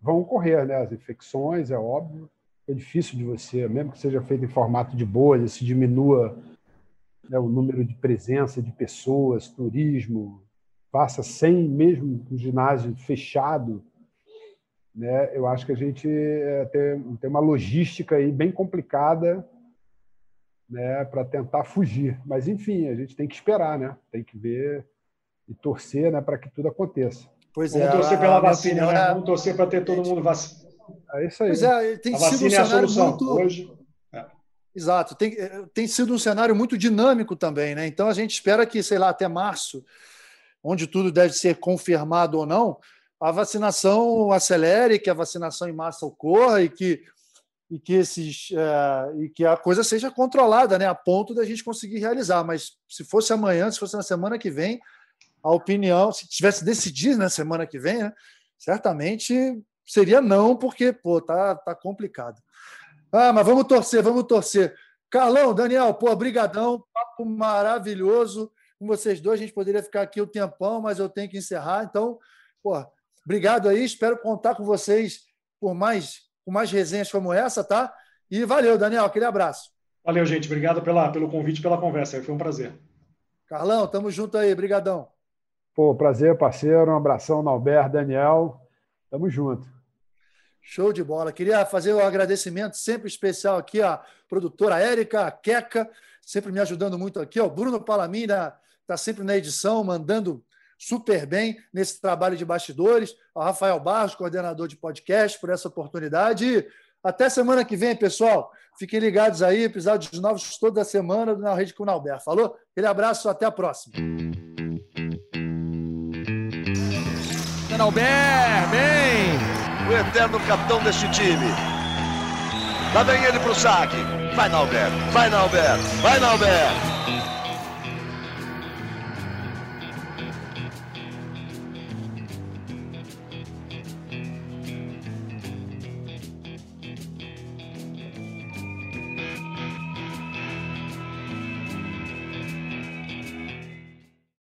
vão ocorrer, né? As infecções, é óbvio. É difícil de você, mesmo que seja feito em formato de bolha, se diminua né, o número de presença de pessoas, turismo, passa sem mesmo o ginásio fechado, né? Eu acho que a gente é, tem, tem uma logística aí bem complicada né, para tentar fugir. Mas, enfim, a gente tem que esperar, né? Tem que ver e torcer né, para que tudo aconteça. Pois Vamos é, torcer pela vacina, né? É Vamos torcer para ter todo mundo vacinado. É isso aí. Pois é, tem a sido um é cenário muito... hoje. É. Exato, tem, tem sido um cenário muito dinâmico também, né? Então a gente espera que, sei lá, até março, onde tudo deve ser confirmado ou não, a vacinação acelere, que a vacinação em massa ocorra e que, e que, esses, é, e que a coisa seja controlada, né? A ponto da gente conseguir realizar. Mas se fosse amanhã, se fosse na semana que vem, a opinião, se tivesse decidido na semana que vem, né, certamente seria não, porque pô, tá, tá complicado. Ah, mas vamos torcer, vamos torcer. Carlão, Daniel, pô, brigadão, papo maravilhoso com vocês dois. A gente poderia ficar aqui o um tempão, mas eu tenho que encerrar. Então, pô, obrigado aí. Espero contar com vocês por mais, por mais resenhas como essa, tá? E valeu, Daniel. Aquele abraço. Valeu, gente. Obrigado pela, pelo convite, pela conversa. Foi um prazer. Carlão, tamo junto aí. Brigadão. Pô, prazer, parceiro. Um abração, Nalber, Daniel. Tamo junto. Show de bola. Queria fazer um agradecimento sempre especial aqui à produtora Érica, a Queca, sempre me ajudando muito aqui. O Bruno Palamina está sempre na edição, mandando super bem nesse trabalho de bastidores. Ao Rafael Barros, coordenador de podcast, por essa oportunidade. E até semana que vem, pessoal. Fiquem ligados aí, episódios novos toda semana Na Rede com o Nalber. Falou? Aquele abraço, até a próxima. Nalber, bem! O eterno capitão deste time. Lá vem ele pro saque. Vai, Nalber, vai, Nalber, vai, Nalber.